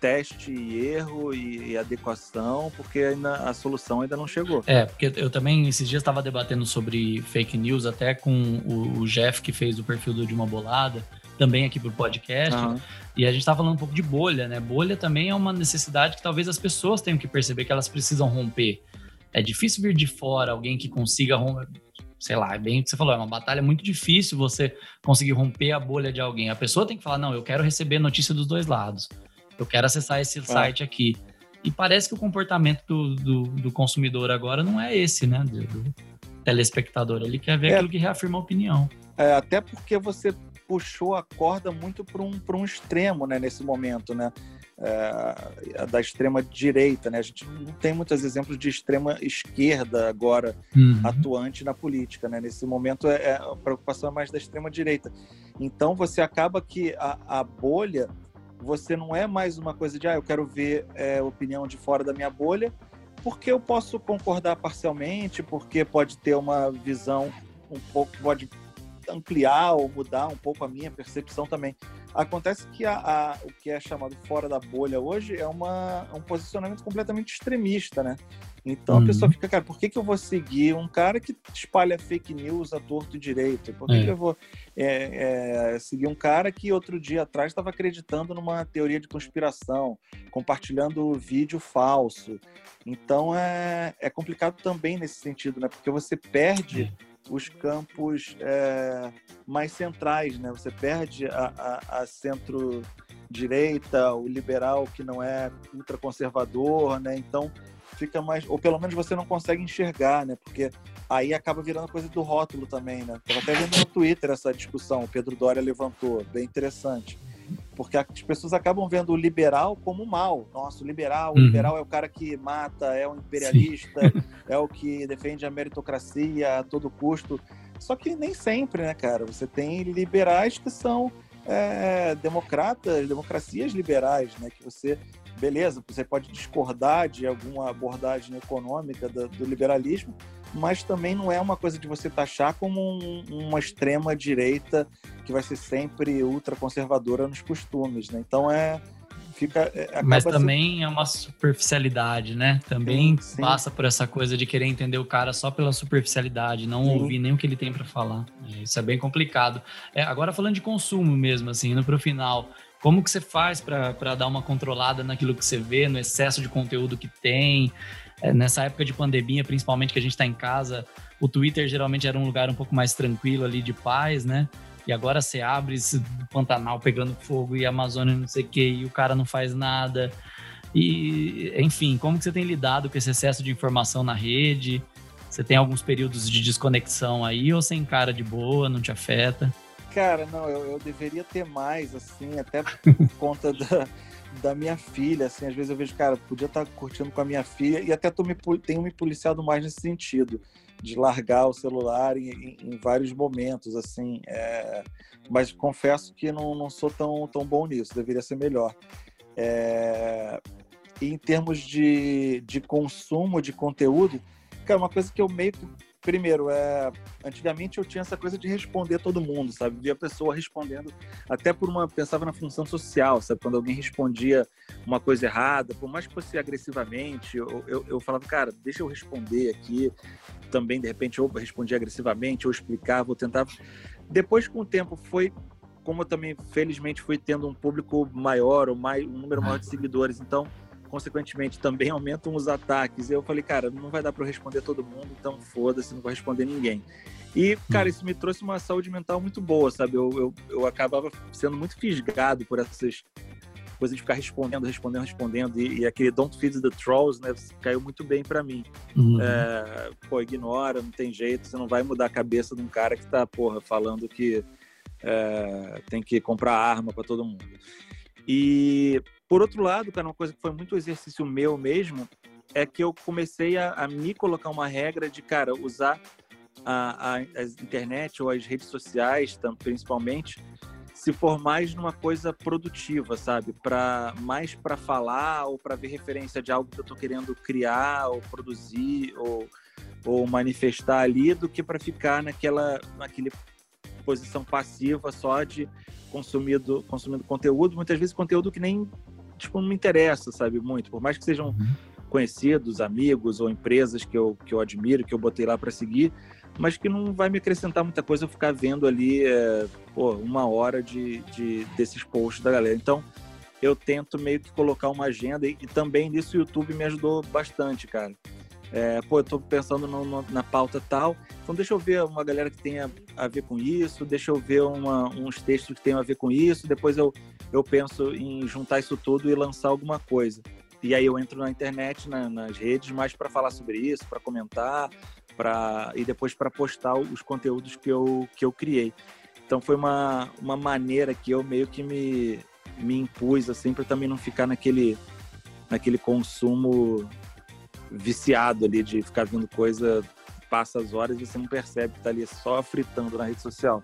[SPEAKER 3] teste e erro e, e, adequação, porque ainda a solução ainda não chegou.
[SPEAKER 2] É, porque eu também esses dias estava debatendo sobre fake news até com o, o, Jeff que fez o perfil do De Uma Bolada, também aqui pro podcast, uhum. e a gente estava falando um pouco de bolha, né? Bolha também é uma necessidade que talvez as pessoas tenham que perceber que elas precisam romper. É difícil vir de fora alguém que consiga romper sei lá, é bem o que você falou, é uma batalha muito difícil você conseguir romper a bolha de alguém. A pessoa tem que falar, não, eu quero receber notícia dos dois lados. Eu quero acessar esse é. site aqui. E parece que o comportamento do, do, do, consumidor agora não é esse, né? Do, do telespectador. Ele quer ver é. aquilo que reafirma a opinião.
[SPEAKER 3] É, até porque você puxou a corda muito para um, um extremo, né, nesse momento, né? É, da extrema direita, né? A gente não tem muitos exemplos de extrema esquerda agora uhum. atuante na política, né? Nesse momento é, é, a preocupação é mais da extrema direita. Então você acaba que a, a bolha, você não é mais uma coisa de ah, eu quero ver é, opinião de fora da minha bolha, porque eu posso concordar parcialmente, porque pode ter uma visão um pouco, pode ampliar ou mudar um pouco a minha percepção também. Acontece que a, a, o que é chamado fora da bolha hoje é uma, um posicionamento completamente extremista, né? Então uhum. a pessoa fica, cara, por que, que eu vou seguir um cara que espalha fake news a torto e direito? Por que, é. que eu vou é, é, seguir um cara que outro dia atrás estava acreditando numa teoria de conspiração, compartilhando vídeo falso? Então é, é complicado também nesse sentido, né? Porque você perde é os campos é, mais centrais, né? Você perde a, a, a centro-direita, o liberal que não é ultraconservador, né? Então fica mais, ou pelo menos você não consegue enxergar, né? Porque aí acaba virando coisa do rótulo também, né? Estava até vendo no Twitter essa discussão, o Pedro Doria levantou, bem interessante porque as pessoas acabam vendo o liberal como mal. Nossa, o liberal, uhum. o liberal é o cara que mata, é o imperialista, <laughs> é o que defende a meritocracia a todo custo. Só que nem sempre, né, cara? Você tem liberais que são é, democratas, democracias liberais, né? Que você, beleza, você pode discordar de alguma abordagem econômica do, do liberalismo, mas também não é uma coisa de você taxar como um, uma extrema direita que vai ser sempre ultra conservadora nos costumes, né? Então é fica
[SPEAKER 2] é, mas também é uma superficialidade, né? Também sim, sim. passa por essa coisa de querer entender o cara só pela superficialidade, não sim. ouvir nem o que ele tem para falar. Isso é bem complicado. É, agora falando de consumo mesmo, assim, indo para o final, como que você faz para dar uma controlada naquilo que você vê, no excesso de conteúdo que tem? É, nessa época de pandemia, principalmente que a gente está em casa, o Twitter geralmente era um lugar um pouco mais tranquilo ali de paz, né? E agora você abre esse Pantanal pegando fogo e Amazônia não sei o que, e o cara não faz nada. E, enfim, como que você tem lidado com esse excesso de informação na rede? Você tem alguns períodos de desconexão aí ou sem cara de boa, não te afeta?
[SPEAKER 3] Cara, não, eu, eu deveria ter mais, assim, até <laughs> por conta da, da minha filha, assim, às vezes eu vejo, cara, podia estar curtindo com a minha filha e até tô me, tenho me policiado mais nesse sentido, de largar o celular em, em, vários momentos, assim, é... mas confesso que não, não sou tão, tão bom nisso, deveria ser melhor. É... Em termos de, de consumo de conteúdo, cara, uma coisa que eu meio que primeiro, é, antigamente eu tinha essa coisa de responder todo mundo, sabe? Via a pessoa respondendo, até por uma. Pensava na função social, sabe? Quando alguém respondia uma coisa errada, por mais que fosse agressivamente, eu, eu, eu falava, cara, deixa eu responder aqui. Também, de repente, ou respondia agressivamente, ou explicava, ou tentava. Depois, com o tempo, foi como eu também, felizmente, fui tendo um público maior, ou mais, um número maior de seguidores. Então consequentemente também <laughs> aumentam os ataques. E eu falei, cara, não vai dar para responder todo mundo, então foda-se, não vou responder ninguém. E, cara, hum. isso me trouxe uma saúde mental muito boa, sabe? Eu, eu, eu acabava sendo muito fisgado por essas coisas de ficar respondendo, respondendo, respondendo. E, e aquele don't feed the trolls, né? Caiu muito bem para mim. Uhum. É, pô, ignora, não tem jeito, você não vai mudar a cabeça de um cara que tá, porra, falando que é, tem que comprar arma para todo mundo. E por outro lado, cara, uma coisa que foi muito exercício meu mesmo é que eu comecei a, a me colocar uma regra de, cara, usar a, a, a internet ou as redes sociais, principalmente, se for mais numa coisa produtiva, sabe? Para mais para falar ou para ver referência de algo que eu estou querendo criar ou produzir ou, ou manifestar ali, do que para ficar naquela naquele posição passiva só de consumido consumindo conteúdo, muitas vezes conteúdo que nem tipo, não me interessa, sabe, muito. Por mais que sejam uhum. conhecidos, amigos ou empresas que eu, que eu admiro, que eu botei lá para seguir, mas que não vai me acrescentar muita coisa eu ficar vendo ali é, pô, uma hora de, de, desses posts da galera. Então, eu tento meio que colocar uma agenda e, e também nisso o YouTube me ajudou bastante, cara. É, pô, eu tô pensando no, no, na pauta tal, então deixa eu ver uma galera que tenha a ver com isso, deixa eu ver uma, uns textos que tenham a ver com isso, depois eu, eu penso em juntar isso tudo e lançar alguma coisa. E aí eu entro na internet, na, nas redes, mais para falar sobre isso, para comentar, para e depois para postar os conteúdos que eu, que eu criei. Então foi uma, uma maneira que eu meio que me me impus assim para também não ficar naquele naquele consumo viciado ali de ficar vendo coisa passa as horas e você não percebe que tá ali só fritando na rede social.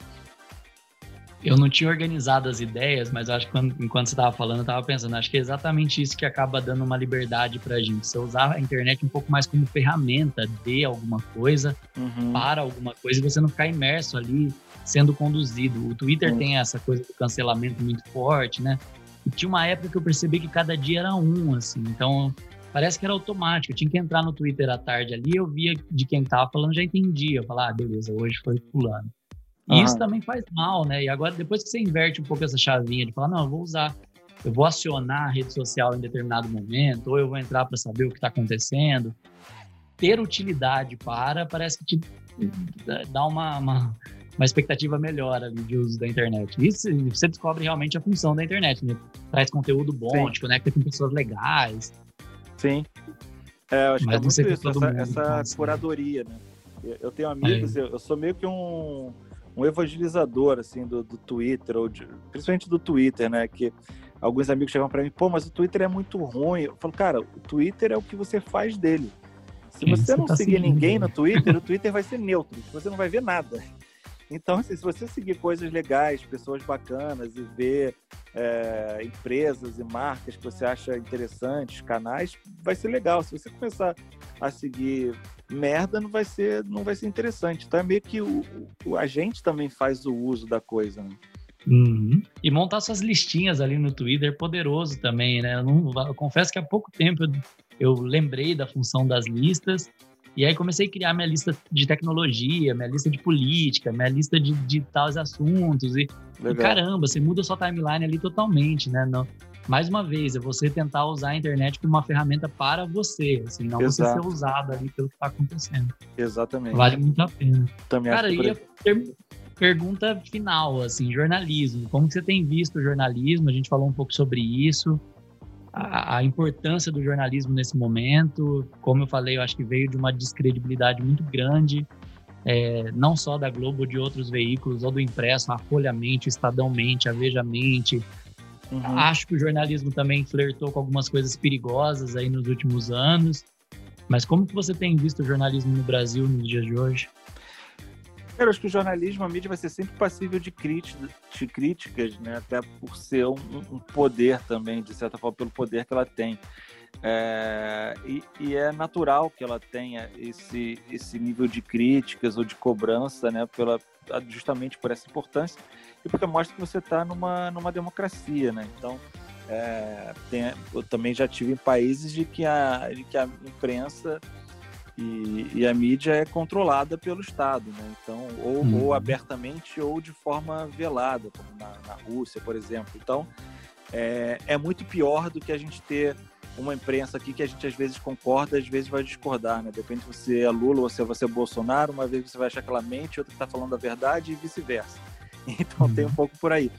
[SPEAKER 2] Eu não tinha organizado as ideias, mas acho que quando, enquanto você estava falando, eu estava pensando, acho que é exatamente isso que acaba dando uma liberdade para a gente. Você usar a internet um pouco mais como ferramenta de alguma coisa, uhum. para alguma coisa, e você não ficar imerso ali sendo conduzido. O Twitter uhum. tem essa coisa do cancelamento muito forte, né? E tinha uma época que eu percebi que cada dia era um, assim. Então, parece que era automático. Eu tinha que entrar no Twitter à tarde ali, eu via de quem tava falando, já entendia. Eu falava, ah, beleza, hoje foi fulano. E isso também faz mal, né? E agora, depois que você inverte um pouco essa chavinha de falar, não, eu vou usar, eu vou acionar a rede social em determinado momento, ou eu vou entrar para saber o que está acontecendo, ter utilidade para, parece que te dá uma, uma, uma expectativa melhor ali de uso da internet. Isso você descobre realmente a função da internet, né? Traz conteúdo bom, Sim. te conecta com pessoas legais.
[SPEAKER 3] Sim. É, eu acho Mas que é muito isso, essa, essa curadoria, né? Eu tenho amigos, é. eu, eu, sou meio que um, um evangelizador, assim, do, do Twitter, ou de, principalmente do Twitter, né? Que alguns amigos chegam para mim, pô, mas o Twitter é muito ruim. Eu falo, cara, o Twitter é o que você faz dele. Se você não tá seguir seguindo. ninguém no Twitter, o Twitter vai ser neutro, você não vai ver nada. Então, assim, se você seguir coisas legais, pessoas bacanas e ver é, empresas e marcas que você acha interessantes, canais, vai ser legal. Se você começar a seguir merda, não vai ser, não vai ser interessante. Então é meio que o, o a gente também faz o uso da coisa. Né?
[SPEAKER 2] Uhum. E montar suas listinhas ali no Twitter é poderoso também, né? Eu, não, eu confesso que há pouco tempo eu, eu lembrei da função das listas e aí comecei a criar minha lista de tecnologia, minha lista de política, minha lista de, de tais assuntos. E, e, caramba, você muda sua timeline ali totalmente, né? Não, mais uma vez, é você tentar usar a internet como uma ferramenta para você, assim, não Exato. você ser usado ali pelo que está acontecendo.
[SPEAKER 3] Exatamente.
[SPEAKER 2] Vale muito a pena.
[SPEAKER 3] Também
[SPEAKER 2] Cara, e a per pergunta final, assim, jornalismo. Como que você tem visto o jornalismo? A gente falou um pouco sobre isso a, a, importância do jornalismo nesse momento. Como eu falei, eu acho que veio de uma descredibilidade muito grande, é, não só da Globo, de outros veículos, ou do impresso, a Folha Mente, Estadão Mente, a Veja Mente. Uhum. Acho que o jornalismo também flertou com algumas coisas perigosas aí nos últimos anos. Mas como que você tem visto o jornalismo no Brasil nos dias de hoje?
[SPEAKER 3] Eu acho que o jornalismo, a mídia vai ser sempre passível de, de críticas, né? até por ser um, um, poder também, de certa forma, pelo poder que ela tem. É, e, e, é natural que ela tenha esse, esse nível de críticas ou de cobrança, né? Pela, justamente por essa importância e porque mostra que você está numa, numa democracia. Né? Então, é, tem, eu também já tive em países de que a, de que a imprensa e, e, a mídia é controlada pelo Estado, né? Então, ou, uhum. ou, abertamente ou de forma velada, como na, na Rússia, por exemplo. Então, é, é, muito pior do que a gente ter uma imprensa aqui que a gente às vezes concorda, às vezes vai discordar, né? Depende se você é Lula ou se você é Bolsonaro, uma vez você vai achar aquela mente, outra está falando a verdade e vice-versa. <laughs> Então, uhum. tem um uhum. pouco por aí.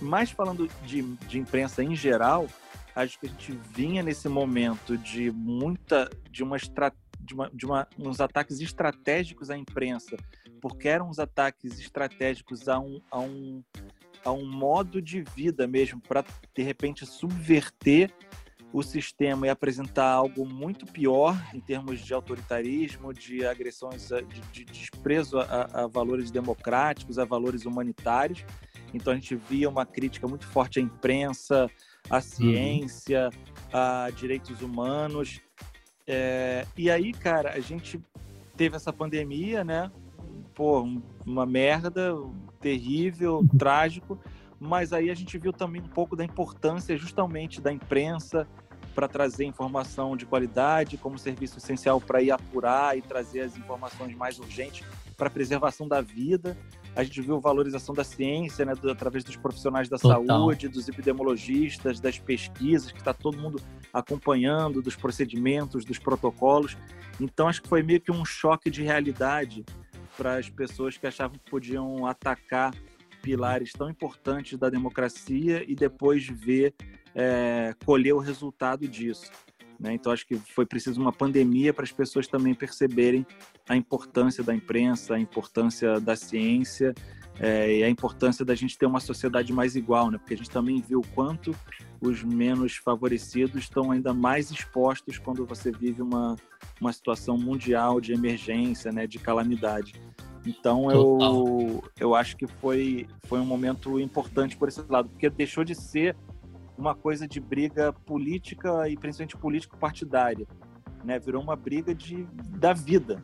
[SPEAKER 3] Mas falando de, de imprensa em geral, acho que a gente vinha nesse momento de muita, de uma estratégia de, uma, de uma, uns ataques estratégicos à imprensa, porque eram uns ataques estratégicos a um, a um, a um modo de vida mesmo, para de repente subverter o sistema e apresentar algo muito pior em termos de autoritarismo, de agressões, de, de desprezo a, a, valores democráticos, a valores humanitários. Então a gente via uma crítica muito forte à imprensa, à uhum. ciência, uhum. a direitos humanos. É, e aí, cara, a gente teve essa pandemia, né? Pô, uma merda, terrível, uhum. trágico. Mas aí a gente viu também um pouco da importância justamente da imprensa para trazer informação de qualidade, como serviço essencial para ir apurar e trazer as informações mais urgentes para a preservação da vida. A gente viu valorização da ciência, né, do, através dos profissionais da Total. saúde, dos epidemiologistas, das pesquisas, que está todo mundo acompanhando, dos procedimentos, dos protocolos. Então, acho que foi meio que um choque de realidade para as pessoas que achavam que podiam atacar pilares tão importantes da democracia e depois ver, é, colher o resultado disso. Né? Então, acho que foi preciso uma pandemia para as pessoas também perceberem a importância da imprensa, a importância da ciência é, e a importância da gente ter uma sociedade mais igual, né? Porque a gente também viu o quanto os menos favorecidos estão ainda mais expostos quando você vive uma, uma situação mundial de emergência, né? De calamidade. Então eu, eu acho que foi, foi um momento importante por esse lado, porque deixou de ser uma coisa de briga política e principalmente político-partidária, né? Virou uma briga de, da vida,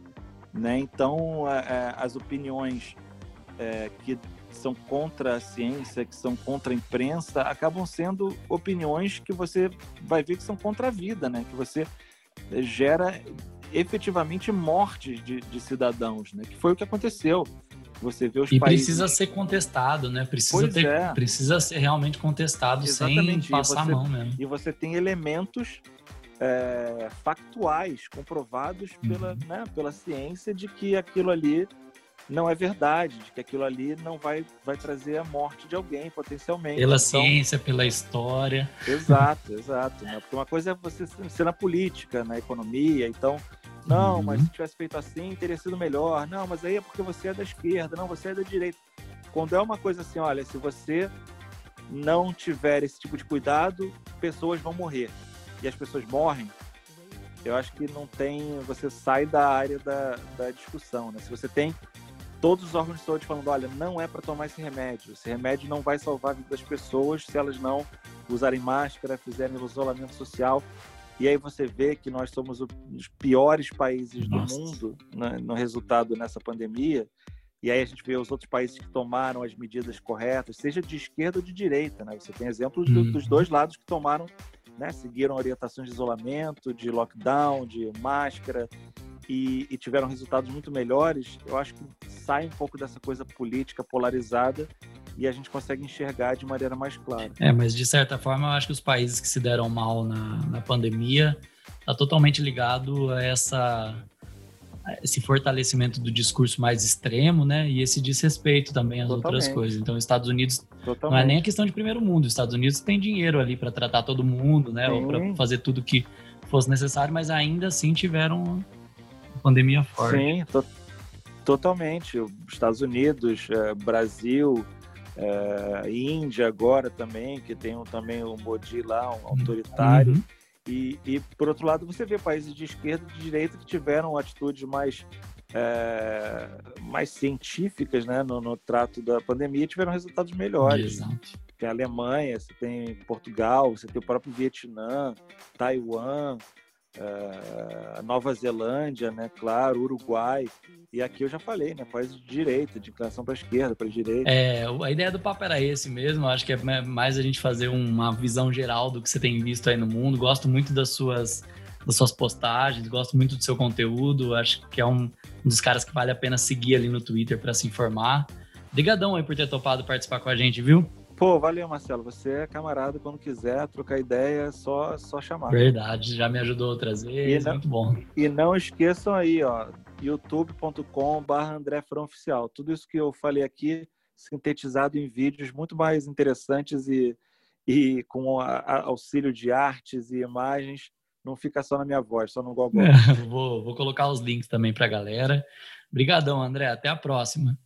[SPEAKER 3] né? Então a, a, as opiniões é, que são contra a ciência, que são contra a imprensa, acabam sendo opiniões que você vai ver que são contra a vida, né? Que você gera efetivamente mortes de, de cidadãos, né? Que foi o que aconteceu. Você vê os
[SPEAKER 2] e
[SPEAKER 3] países...
[SPEAKER 2] precisa ser contestado, né? Precisa, ter, é. precisa ser realmente contestado Exatamente. sem passar você, a mão mesmo.
[SPEAKER 3] E você tem elementos é, factuais, comprovados pela, uhum. né, pela ciência de que aquilo ali não é verdade, de que aquilo ali não vai, vai trazer a morte de alguém potencialmente.
[SPEAKER 2] Pela então, ciência, pela história.
[SPEAKER 3] Exato, exato. Né? Porque uma coisa é você ser na política, na economia, então, não, uhum. mas se tivesse feito assim, teria sido melhor. Não, mas aí é porque você é da esquerda, não, você é da direita. Quando é uma coisa assim, olha, se você não tiver esse tipo de cuidado, pessoas vão morrer. E as pessoas morrem, eu acho que não tem. Você sai da área da, da discussão, né? Se você tem todos os órgãos de saúde falando, olha, não é para tomar esse remédio. Esse remédio não vai salvar a vida das pessoas se elas não usarem máscara, fizerem isolamento social. E aí você vê que nós somos os piores países Nossa. do mundo né, no resultado nessa pandemia. E aí a gente vê os outros países que tomaram as medidas corretas, seja de esquerda ou de direita, né? Você tem exemplos do, dos uhum. dois lados que tomaram, né? Seguiram orientações de isolamento, de lockdown, de máscara, e, e, tiveram resultados muito melhores, eu acho que sai um pouco dessa coisa política polarizada e a gente consegue enxergar de maneira mais clara.
[SPEAKER 2] É, mas de certa forma eu acho que os países que se deram mal na, na pandemia está totalmente ligado a essa esse fortalecimento do discurso mais extremo, né? E esse desrespeito também às Totalmente. outras coisas. Então, os Estados Unidos Totalmente. não é nem a questão de primeiro mundo. Os Estados Unidos tem dinheiro ali para tratar todo mundo, né? Sim. Ou para fazer tudo que fosse necessário, mas ainda assim tiveram pandemia forte.
[SPEAKER 3] Sim, to totalmente. Os Estados Unidos, é, Brasil, é, Índia agora também, que tem um, também um Modi lá, um autoritário. Uhum. E, e, por outro lado, você vê países de esquerda e de direita que tiveram atitudes mais, é, mais científicas né, no, no, trato da pandemia e tiveram resultados melhores. Exato. Tem a Alemanha, você tem Portugal, você tem o próprio Vietnã, Taiwan, uh, Nova Zelândia, né? Claro, Uruguai. E aqui eu já falei, né? País de direita, de inclinação para esquerda, para direita.
[SPEAKER 2] É, a ideia do papo era esse mesmo. Acho que é mais a gente fazer uma visão geral do que você tem visto aí no mundo. Gosto muito das suas das suas postagens, gosto muito do seu conteúdo. Acho que é um, um dos caras que vale a pena seguir ali no Twitter para se informar. Obrigadão aí por ter topado participar com a gente, viu?
[SPEAKER 3] Pô, valeu, Marcelo. Você é camarada quando quiser trocar ideia, só só chamar.
[SPEAKER 2] Verdade, já me ajudou outras vezes, não, muito bom.
[SPEAKER 3] E não esqueçam aí, ó, youtube.com.br André Oficial. Tudo isso que eu falei aqui sintetizado em vídeos muito mais interessantes e, e com a, a, auxílio de artes e imagens. Não fica só na minha voz, só no Google. <laughs> É,
[SPEAKER 2] vou, vou colocar os links também para a galera. Obrigadão, André. Até a próxima.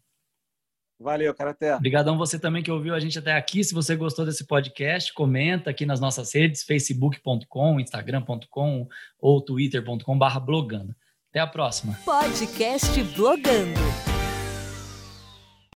[SPEAKER 3] Valeu, cara, até.
[SPEAKER 2] Obrigadão você também que ouviu a gente até aqui. Se você gostou desse podcast, comenta aqui nas nossas redes, facebook.com, instagram.com ou twitter.com barra blogando. Até a próxima.
[SPEAKER 1] Podcast Blogando.